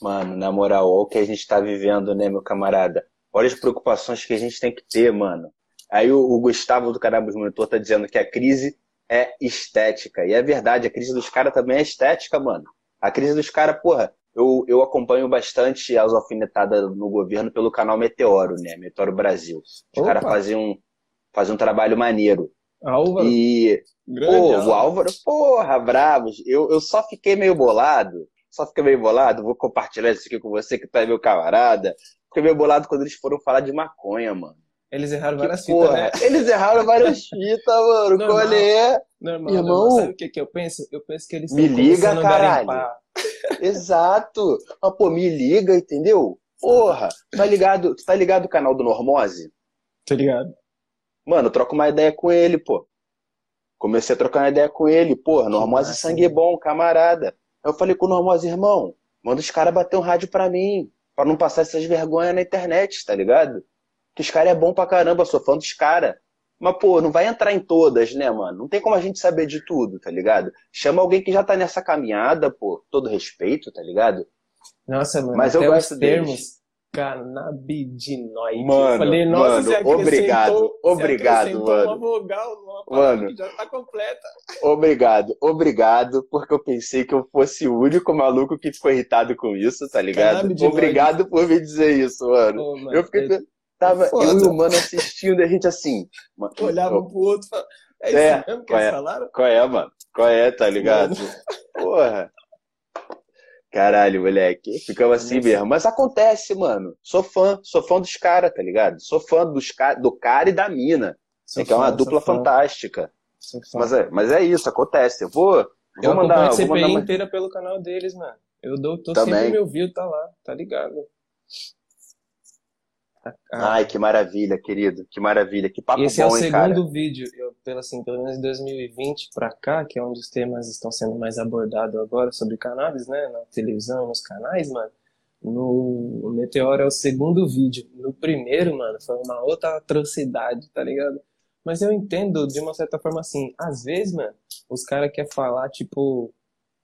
Mano, na moral, olha o que a gente tá vivendo, né, meu camarada? Olha as preocupações que a gente tem que ter, mano. Aí o, o Gustavo do Carabos Monitor tá dizendo que a crise é estética. E é verdade, a crise dos caras também é estética, mano. A crise dos caras, porra, eu, eu acompanho bastante as alfinetadas no governo pelo canal Meteoro, né? Meteoro Brasil. Os caras faziam, faziam um trabalho maneiro. Álvaro, E, grande Pô, o Álvaro. Álvaro, porra, bravos. Eu, eu só fiquei meio bolado. Só fiquei meio bolado. Vou compartilhar isso aqui com você, que tá meu camarada. Fiquei meio bolado quando eles foram falar de maconha, mano. Eles erraram Que várias fitas, né? eles erraram várias fitas, mano. Normal. Qual é? Normal, Irmão. normal. Sabe o que, que eu penso? Eu penso que eles Me estão liga, caralho. garimpar. Exato. Ah, pô, me liga, entendeu? Porra, tá ligado, tá ligado o canal do Normose? Tá ligado? Mano, eu troco uma ideia com ele, pô. Comecei a trocar uma ideia com ele, porra, Normose massa, sangue bom, camarada. Aí eu falei com o Normose, irmão, manda os caras bater um rádio pra mim, pra não passar essas vergonhas na internet, tá ligado? Que os caras é bom pra caramba, sou fã dos caras. Mas, pô, não vai entrar em todas, né, mano? Não tem como a gente saber de tudo, tá ligado? Chama alguém que já tá nessa caminhada, pô, todo respeito, tá ligado? Nossa, mano, Mas eu gosto os deles. Canabidinoide. Mano, eu falei, nossa, mano, você acrescentou, obrigado, você obrigado, mano. uma vogal numa palavra Mano. que já tá completa. Obrigado, obrigado, porque eu pensei que eu fosse o único maluco que ficou irritado com isso, tá ligado? Obrigado por me dizer isso, mano. Pô, mano, Eu fiquei. eu Tava Foda. eu e o mano assistindo, e a gente assim. mano, olhava um pro outro e falava, É isso É, mesmo que qual eles é? falaram? Qual é, mano? Qual é, tá ligado? Porra. Caralho, moleque. Ficava assim mesmo. Mas acontece, mano. Sou fã, sou fã dos caras, tá ligado? Sou fã dos ca... do cara e da mina. Sou É que é uma fã, dupla fã, fantástica. fã. Mas é, mas é isso, acontece. Eu vou, Eu vou acompanho mandar, a vou CPI mandar inteira pelo canal deles, mano. Eu dou, tô Também. sempre meu view, tá lá, tá ligado? Ah, Ai, que maravilha, querido. Que maravilha. Que papo Esse é o bom, hein, segundo cara? vídeo, eu, pelo, assim, pelo menos de 2020 pra cá, que é onde os temas estão sendo mais abordados agora sobre cannabis, né? Na televisão, nos canais, mano. No o Meteoro é o segundo vídeo. No primeiro, mano, foi uma outra atrocidade, tá ligado? Mas eu entendo de uma certa forma assim, às vezes, mano, os caras querem falar, tipo,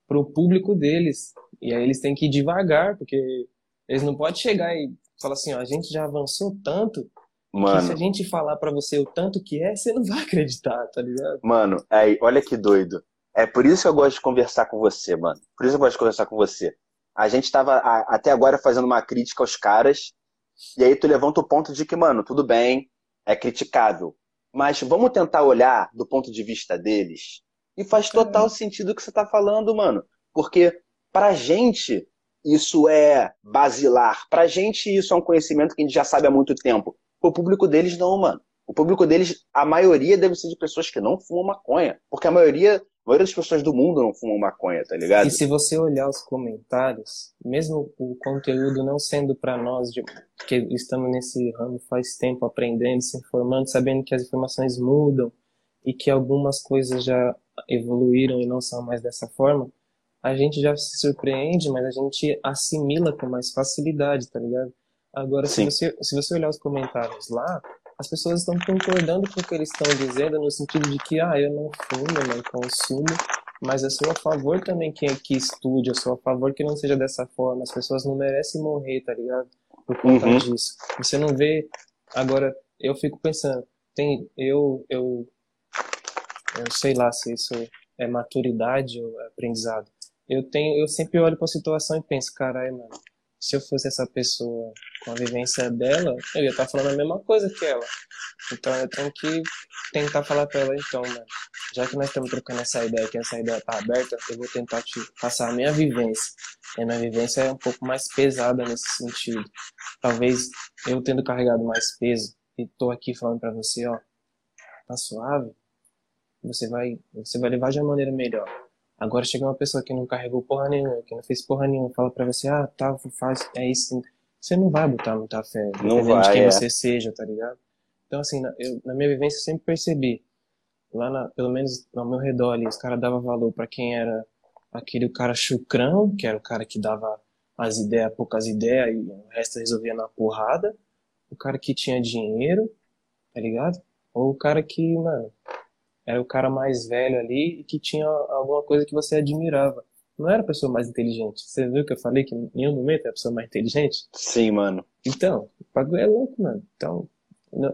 pro público deles. E aí eles têm que ir devagar, porque eles não podem chegar e falar assim, ó, a gente já avançou tanto que se a Mano, gente falar pra você o tanto que é, você não vai acreditar, tá ligado? mano, aí, olha que doido. É por isso que eu gosto de conversar com você, mano. Por isso que eu gosto de conversar com você. A gente tava a- até agora fazendo uma crítica aos caras, e aí tu levanta o ponto de que, mano, tudo bem, é criticável. Mas vamos tentar olhar do ponto de vista deles. E faz total sentido o que você tá falando, mano. Porque pra gente isso é basilar. Pra gente isso é um conhecimento que a gente já sabe há muito tempo. O público deles não, mano. O público deles, a maioria deve ser de pessoas que não fumam maconha. Porque a maioria, a maioria das pessoas do mundo não fumam maconha, tá ligado? E se você olhar os comentários, mesmo o conteúdo não sendo pra nós, de, que estamos nesse ramo faz tempo aprendendo, se informando, sabendo que as informações mudam e que algumas coisas já evoluíram e não são mais dessa forma, a gente já se surpreende, mas a gente assimila com mais facilidade, tá ligado? Agora, se você, se você olhar os comentários lá, as pessoas estão concordando com o que eles estão dizendo, no sentido de que, ah, eu não fumo, eu não consumo, mas eu sou a favor também que, que estude, eu sou a favor que não seja dessa forma. As pessoas não merecem morrer, tá ligado? Por conta Uhum. disso. Você não vê. Agora, eu fico pensando, tem, eu, eu, eu sei lá se isso é maturidade ou é aprendizado. Eu tenho, eu sempre olho para a situação e penso, caralho, mano, se eu fosse essa pessoa com a vivência dela, eu ia estar falando a mesma coisa que ela. Então eu tenho que tentar falar para ela, então, mano, já que nós estamos trocando essa ideia, que essa ideia tá aberta, eu vou tentar te passar a minha vivência. E a minha vivência é um pouco mais pesada nesse sentido. Talvez eu tendo carregado mais peso e tô aqui falando para você, ó, tá suave, você vai, você vai levar de uma maneira melhor. Agora chega uma pessoa que não carregou porra nenhuma, que não fez porra nenhuma, fala pra você, ah, tá, faz, é isso. Você não vai botar muita fé, Não dependendo de vai, quem é. você seja, tá ligado? Então, assim, na, eu, na minha vivência eu sempre percebi, lá na, pelo menos ao meu redor ali, os caras davam valor pra quem era aquele cara chucrão, que era o cara que dava as ideias, poucas ideias, e o resto resolvia na porrada. O cara que tinha dinheiro, tá ligado? Ou o cara que, mano, era o cara mais velho ali e que tinha alguma coisa que você admirava. Não era a pessoa mais inteligente. Você viu que eu falei que em nenhum momento é a pessoa mais inteligente? Sim, mano. Então, o bagulho é louco, mano. Então,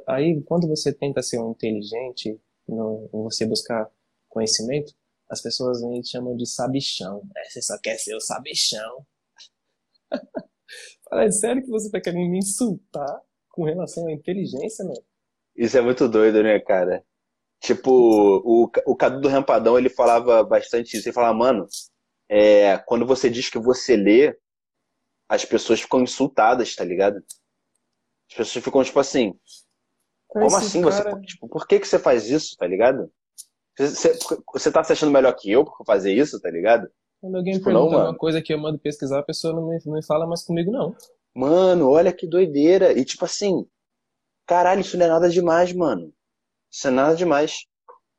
aí quando você tenta ser um inteligente, no, você buscar conhecimento, as pessoas vêm e chamam de sabichão. É, você só quer ser o sabichão. Fala, é sério que você tá querendo me insultar com relação à inteligência, mano? Isso é muito doido, né, cara? Tipo, o, o Cadu do Rampadão, ele falava bastante isso. Ele falava, mano, é, quando você diz que você lê, as pessoas ficam insultadas, tá ligado? As pessoas ficam tipo assim, como Esse assim cara- você, tipo, por que que você faz isso, tá ligado? Você, você tá se achando melhor que eu por fazer isso, tá ligado? Quando alguém Tipo, não, pergunta mano. uma coisa que eu mando pesquisar, a pessoa não me, não me fala mais comigo, não. Mano, olha que doideira. E tipo assim, caralho, isso não é nada demais, mano. Isso é nada demais.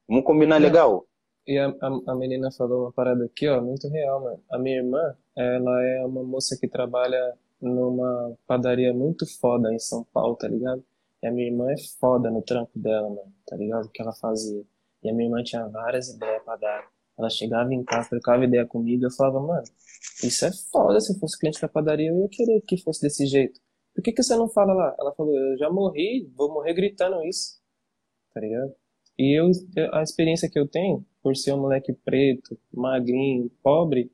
Vamos combinar Não. legal. E a, a, a menina falou uma parada aqui, ó, muito real, mano. A minha irmã, ela é uma moça que trabalha numa padaria muito foda em São Paulo, tá ligado? E a minha irmã é foda no trampo dela, mano, tá ligado? O que ela fazia. E a minha irmã tinha várias ideias pra dar. Ela chegava em casa, trocava ideia comigo, eu falava, mano, isso é foda, se eu fosse cliente da padaria, eu ia querer que fosse desse jeito. Por que que você não fala lá? Ela falou, eu já morri, vou morrer gritando isso, tá ligado? E eu, a experiência que eu tenho, por ser um moleque preto, magrinho, pobre,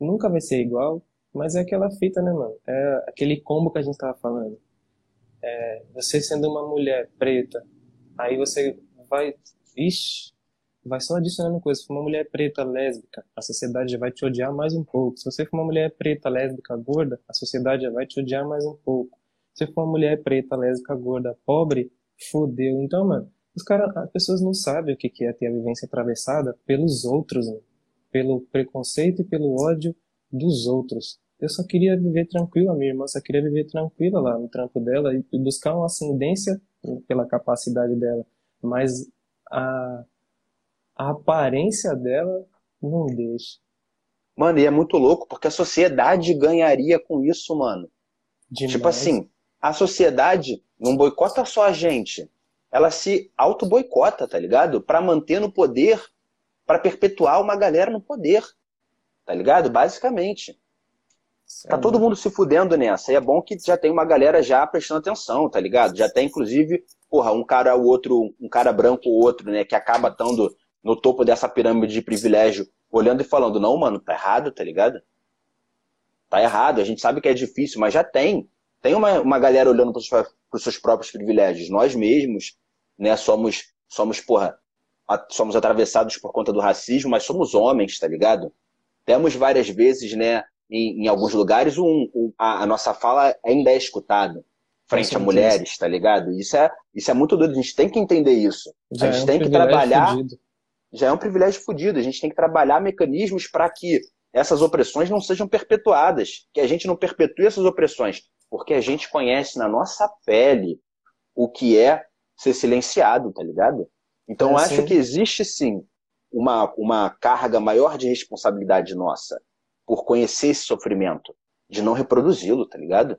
nunca vai ser igual, mas é aquela fita, né, mano? É aquele combo que a gente tava falando. É, você sendo uma mulher preta, aí você vai, ixi, vai só adicionando coisas. Se for uma mulher preta, lésbica, a sociedade já vai te odiar mais um pouco. Se você for uma mulher preta, lésbica, gorda, a sociedade já vai te odiar mais um pouco. Se for uma mulher preta, lésbica, gorda, pobre, fodeu. Então, mano, os cara, as pessoas não sabem o que é ter a vivência atravessada pelos outros, mano. pelo preconceito e pelo ódio dos outros. Eu só queria viver tranquilo, a minha irmã só queria viver tranquila lá no trampo dela e buscar uma ascendência pela capacidade dela. Mas a, a aparência dela não deixa. Mano, e é muito louco, porque a sociedade ganharia com isso, mano. Demais. Tipo assim, a sociedade não boicota só a gente. Ela se auto-boicota, tá ligado? Para manter no poder, para perpetuar uma galera no poder. Tá ligado? Basicamente. Tá todo mundo se fudendo nessa. E é bom que já tem uma galera já prestando atenção, tá ligado? Já tem, inclusive, porra, um cara ou outro, um cara branco ou outro, né, que acaba estando no topo dessa pirâmide de privilégio, olhando e falando, não, mano, tá errado, tá ligado? Tá errado, a gente sabe que é difícil, mas já tem. Tem uma, uma galera olhando para os seus próprios privilégios. Nós mesmos, né, somos, somos, porra, somos atravessados por conta do racismo, mas somos homens, tá ligado? Temos várias vezes, né, em, em alguns lugares, um, um, a, a, nossa fala ainda é escutada frente a mulheres, tá ligado? Isso é, isso é muito doido, a gente tem que entender isso. Já a gente é um tem que trabalhar. Fudido. Já é um privilégio fodido. A gente tem que trabalhar mecanismos para que essas opressões não sejam perpetuadas, que a gente não perpetue essas opressões, porque a gente conhece na nossa pele o que é ser silenciado, tá ligado? Então é, acho sim. que existe sim uma, uma carga maior de responsabilidade nossa por conhecer esse sofrimento, de não reproduzi-lo, tá ligado?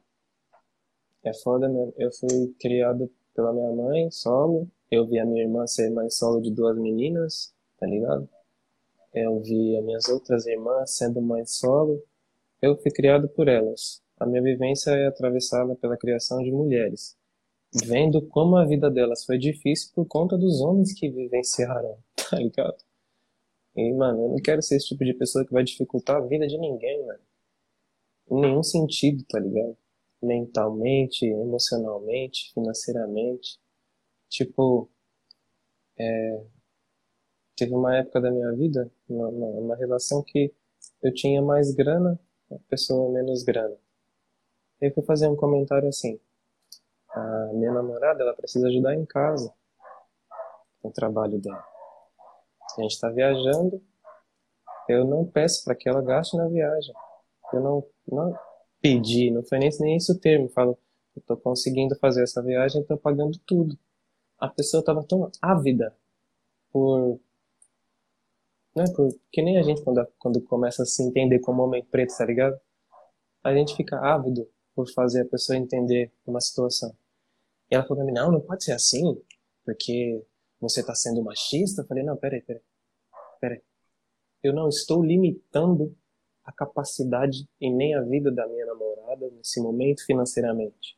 É foda mesmo. Eu fui criado pela minha mãe, solo. Eu vi a minha irmã ser mãe solo de duas meninas, tá ligado? Eu vi as minhas outras irmãs sendo mãe solo. Eu fui criado por elas. A minha vivência é atravessada pela criação de mulheres. Vendo como a vida delas foi difícil por conta dos homens que vivenciaram, tá ligado? E, mano, eu não quero ser esse tipo de pessoa que vai dificultar a vida de ninguém, mano. Em nenhum sentido, tá ligado? Mentalmente, emocionalmente, financeiramente. Tipo, é... teve uma época da minha vida, uma, uma, uma relação que eu tinha mais grana, a pessoa menos grana. Eu fui fazer um comentário assim: a minha namorada ela precisa ajudar em casa, o trabalho dela a gente está viajando, eu não peço para que ela gaste na viagem. Eu não, não pedi, não foi nem, nem esse o termo. Eu falo, eu estou conseguindo fazer essa viagem, estou pagando tudo. A pessoa estava tão ávida por né, por, que nem a gente quando, quando começa a se entender como homem preto, tá ligado? A gente fica ávido por fazer a pessoa entender uma situação. E ela falou pra mim, não, não pode ser assim, porque você está sendo machista? Eu falei, não, peraí, peraí, peraí. Eu não estou limitando a capacidade e nem a vida da minha namorada nesse momento financeiramente.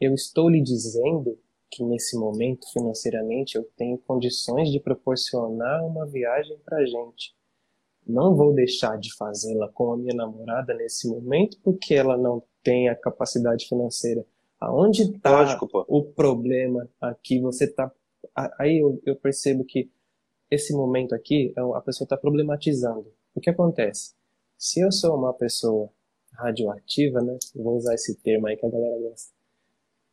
Eu estou lhe dizendo que nesse momento financeiramente eu tenho condições de proporcionar uma viagem para gente. Não vou deixar de fazê-la com a minha namorada nesse momento porque ela não tem a capacidade financeira. Aonde está o problema aqui? Você está aí eu, eu percebo que esse momento aqui, é a pessoa está problematizando. O que acontece? Se eu sou uma pessoa radioativa, né? Vou usar esse termo aí que a galera gosta.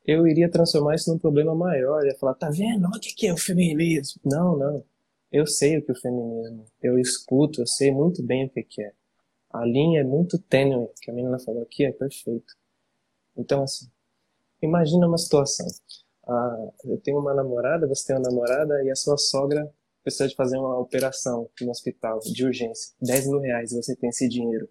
Eu iria transformar isso num problema maior. Ia falar, tá vendo? O que é o feminismo? Não, não. Eu sei o que é o feminismo. Eu escuto, eu sei muito bem o que é. A linha é muito tênue, que a menina falou aqui, é perfeito. Então, assim, imagina uma situação ah, eu tenho uma namorada, você tem uma namorada e a sua sogra precisa de fazer uma operação no hospital de urgência, 10 mil reais, você tem esse dinheiro.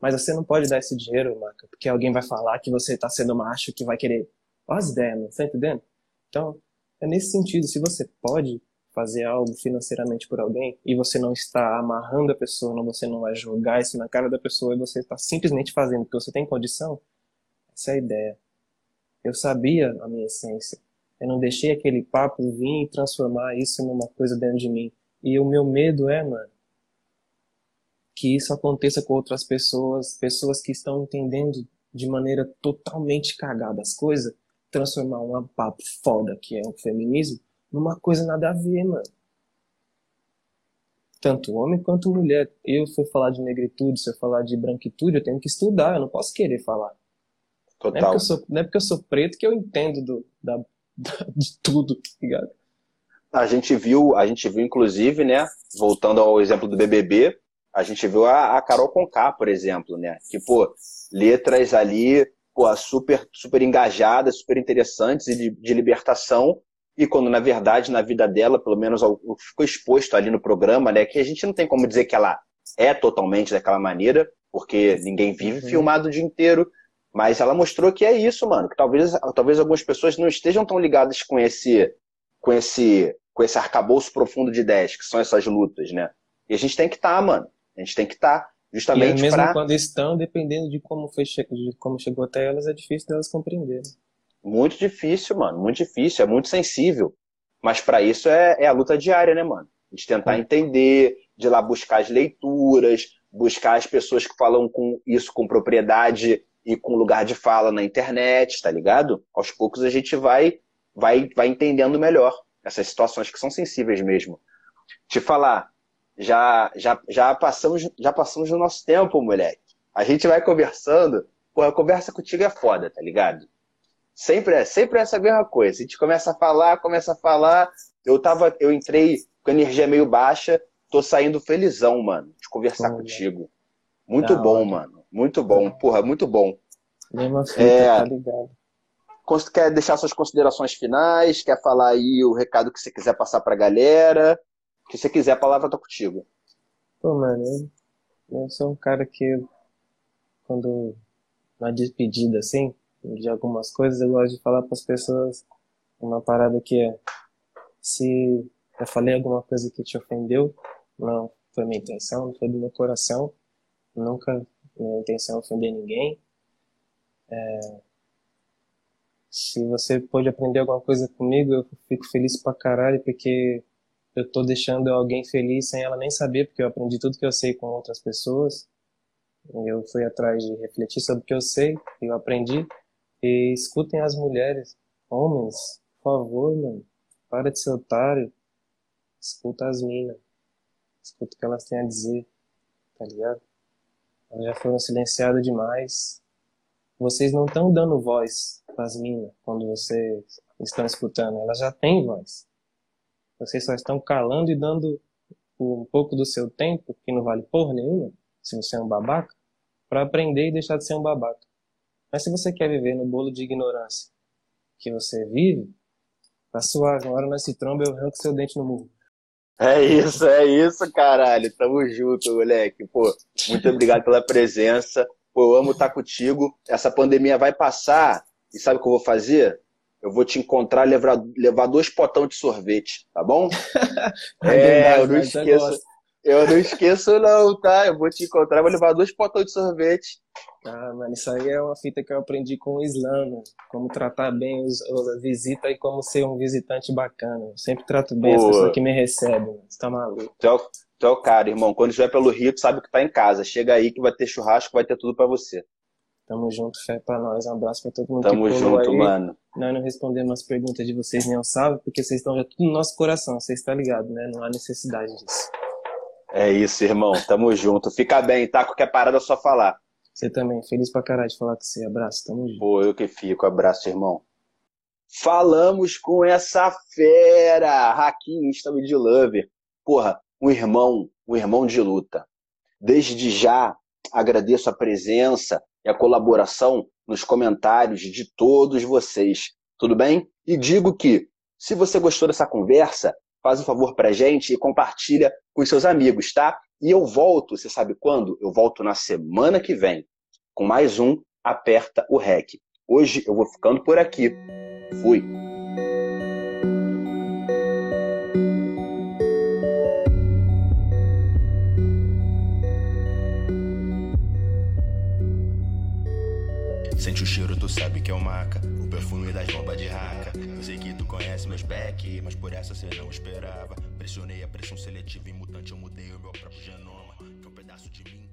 Mas você não pode dar esse dinheiro, Maca, porque alguém vai falar que você está sendo macho, que vai querer. Olha as ideias, mano, tá entendendo? Então, é nesse sentido, se você pode fazer algo financeiramente por alguém e você não está amarrando a pessoa, não, você não vai jogar isso na cara da pessoa e você está simplesmente fazendo porque você tem condição, essa é a ideia. Eu sabia a minha essência. Eu não deixei aquele papo vir e transformar isso numa coisa dentro de mim. E o meu medo é, mano, que isso aconteça com outras pessoas, pessoas que estão entendendo de maneira totalmente cagada as coisas, transformar um papo foda que é o feminismo numa coisa nada a ver, mano. tanto homem quanto mulher. Eu, se eu falar de negritude, se eu falar de branquitude, eu tenho que estudar, eu não posso querer falar. Total. Não é porque eu sou, não é porque eu sou preto que eu entendo do, da, da, de tudo, tá ligado? A gente viu, a gente viu, inclusive, né? Voltando ao exemplo do BBB, a gente viu a, a Carol Conká, por exemplo, né? Que, pô, letras ali, pô, super, super engajadas, super interessantes e de, de libertação, e quando na verdade na vida dela, pelo menos ficou exposto ali no programa, né, que a gente não tem como dizer que ela é totalmente daquela maneira, porque ninguém vive uhum. filmado o dia inteiro, mas ela mostrou que é isso, mano, que talvez, talvez algumas pessoas não estejam tão ligadas com esse com esse com esse arcabouço profundo de ideias, que são essas lutas, né? E a gente tem que estar, tá, mano. A gente tem que estar tá justamente e mesmo pra... quando estão, dependendo de como foi de como chegou até elas, é difícil delas compreenderem. Muito difícil, mano. Muito difícil. É muito sensível. Mas para isso é, é, a luta diária, né, mano? Gente tentar é. entender, de lá buscar as leituras, buscar as pessoas que falam com isso com propriedade e com lugar de fala na internet, tá ligado? Aos poucos a gente vai, vai, vai entendendo melhor essas situações que são sensíveis mesmo. Te falar, já, já, já passamos já passamos no nosso tempo, moleque. A gente vai conversando, pô, a conversa contigo é foda, tá ligado? Sempre é, sempre é essa mesma coisa. A gente começa a falar, começa a falar. Eu tava, eu entrei com energia meio baixa, tô saindo felizão, mano, de conversar contigo. Muito bom, hora. mano. Muito bom. Porra, muito bom. Mesma fita, é... tá ligado. Quer deixar suas considerações finais? Quer falar aí o recado que você quiser passar pra galera? O que você quiser, a palavra tá contigo. Pô, mano, eu, eu sou um cara que, quando na despedida assim, de algumas coisas, eu gosto de falar para as pessoas uma parada que é: se eu falei alguma coisa que te ofendeu, não foi minha intenção, não foi do meu coração, nunca minha intenção é ofender ninguém. É, se você pode aprender alguma coisa comigo, eu fico feliz pra caralho, porque eu tô deixando alguém feliz sem ela nem saber, porque eu aprendi tudo que eu sei com outras pessoas. Eu fui atrás de refletir sobre o que eu sei, eu aprendi. E escutem as mulheres. Homens, por favor, mano. Para de ser otário. Escuta as minas. Escuta o que elas têm a dizer. Tá ligado? Elas já foram silenciadas demais. Vocês não estão dando voz pras minas quando vocês estão escutando. Elas já têm voz. Vocês só estão calando e dando um pouco do seu tempo, que não vale porra nenhuma, se você é um babaca, para aprender e deixar de ser um babaca. Mas se você quer viver no bolo de ignorância que você vive, tá suave. Uma hora nós se tromba, eu arranco seu dente no murro. É isso, é isso, caralho. Tamo junto, moleque. Pô, muito obrigado pela presença. Pô, eu amo estar contigo. Essa pandemia vai passar. E sabe o que eu vou fazer? Eu vou te encontrar levar, levar dois potão de sorvete, tá bom? é, eu não esqueço. Eu não esqueço, não, tá? Eu vou te encontrar, vou levar dois potões de sorvete. Ah, mano, isso aí é uma fita que eu aprendi com o Islã, mano. Como tratar bem os, os visita e como ser um visitante bacana. Eu sempre trato bem as pessoas que me recebem, mano. Você tá maluco. Tu é, o, tu é o cara, irmão. Quando estiver pelo Rio, tu sabe que tá em casa. Chega aí que vai ter churrasco, vai ter tudo pra você. Tamo junto, fé pra nós. Um abraço pra todo mundo Tamo que junto, aí. mano. Nós não respondemos as perguntas de vocês nem um salve, porque vocês estão já tudo no nosso coração. Vocês estão ligados, né? Não há necessidade disso. É isso, irmão. Tamo junto. Fica bem, tá? Qualquer parada é só falar. Você também. Feliz pra caralho de falar com você. Abraço, tamo junto. Pô, eu que fico. Abraço, irmão. Falamos com essa fera, Hakim Insta de Lover. Porra, um irmão, um irmão de luta. Desde já agradeço a presença e a colaboração nos comentários de todos vocês. Tudo bem? E digo que, se você gostou dessa conversa, faz um favor pra gente e compartilha com seus amigos, tá? E eu volto, você sabe quando? Eu volto na semana que vem com mais um Aperta o REC. Hoje eu vou ficando por aqui. Fui. Sente o cheiro, tu sabe que é o maca. O perfume das bombas de raca. Eu sei que tu conhece meus back, mas por essa cê não esperava. Pressionei a pressão seletiva e mutante, eu mudei o meu próprio genoma. Que um pedaço de mim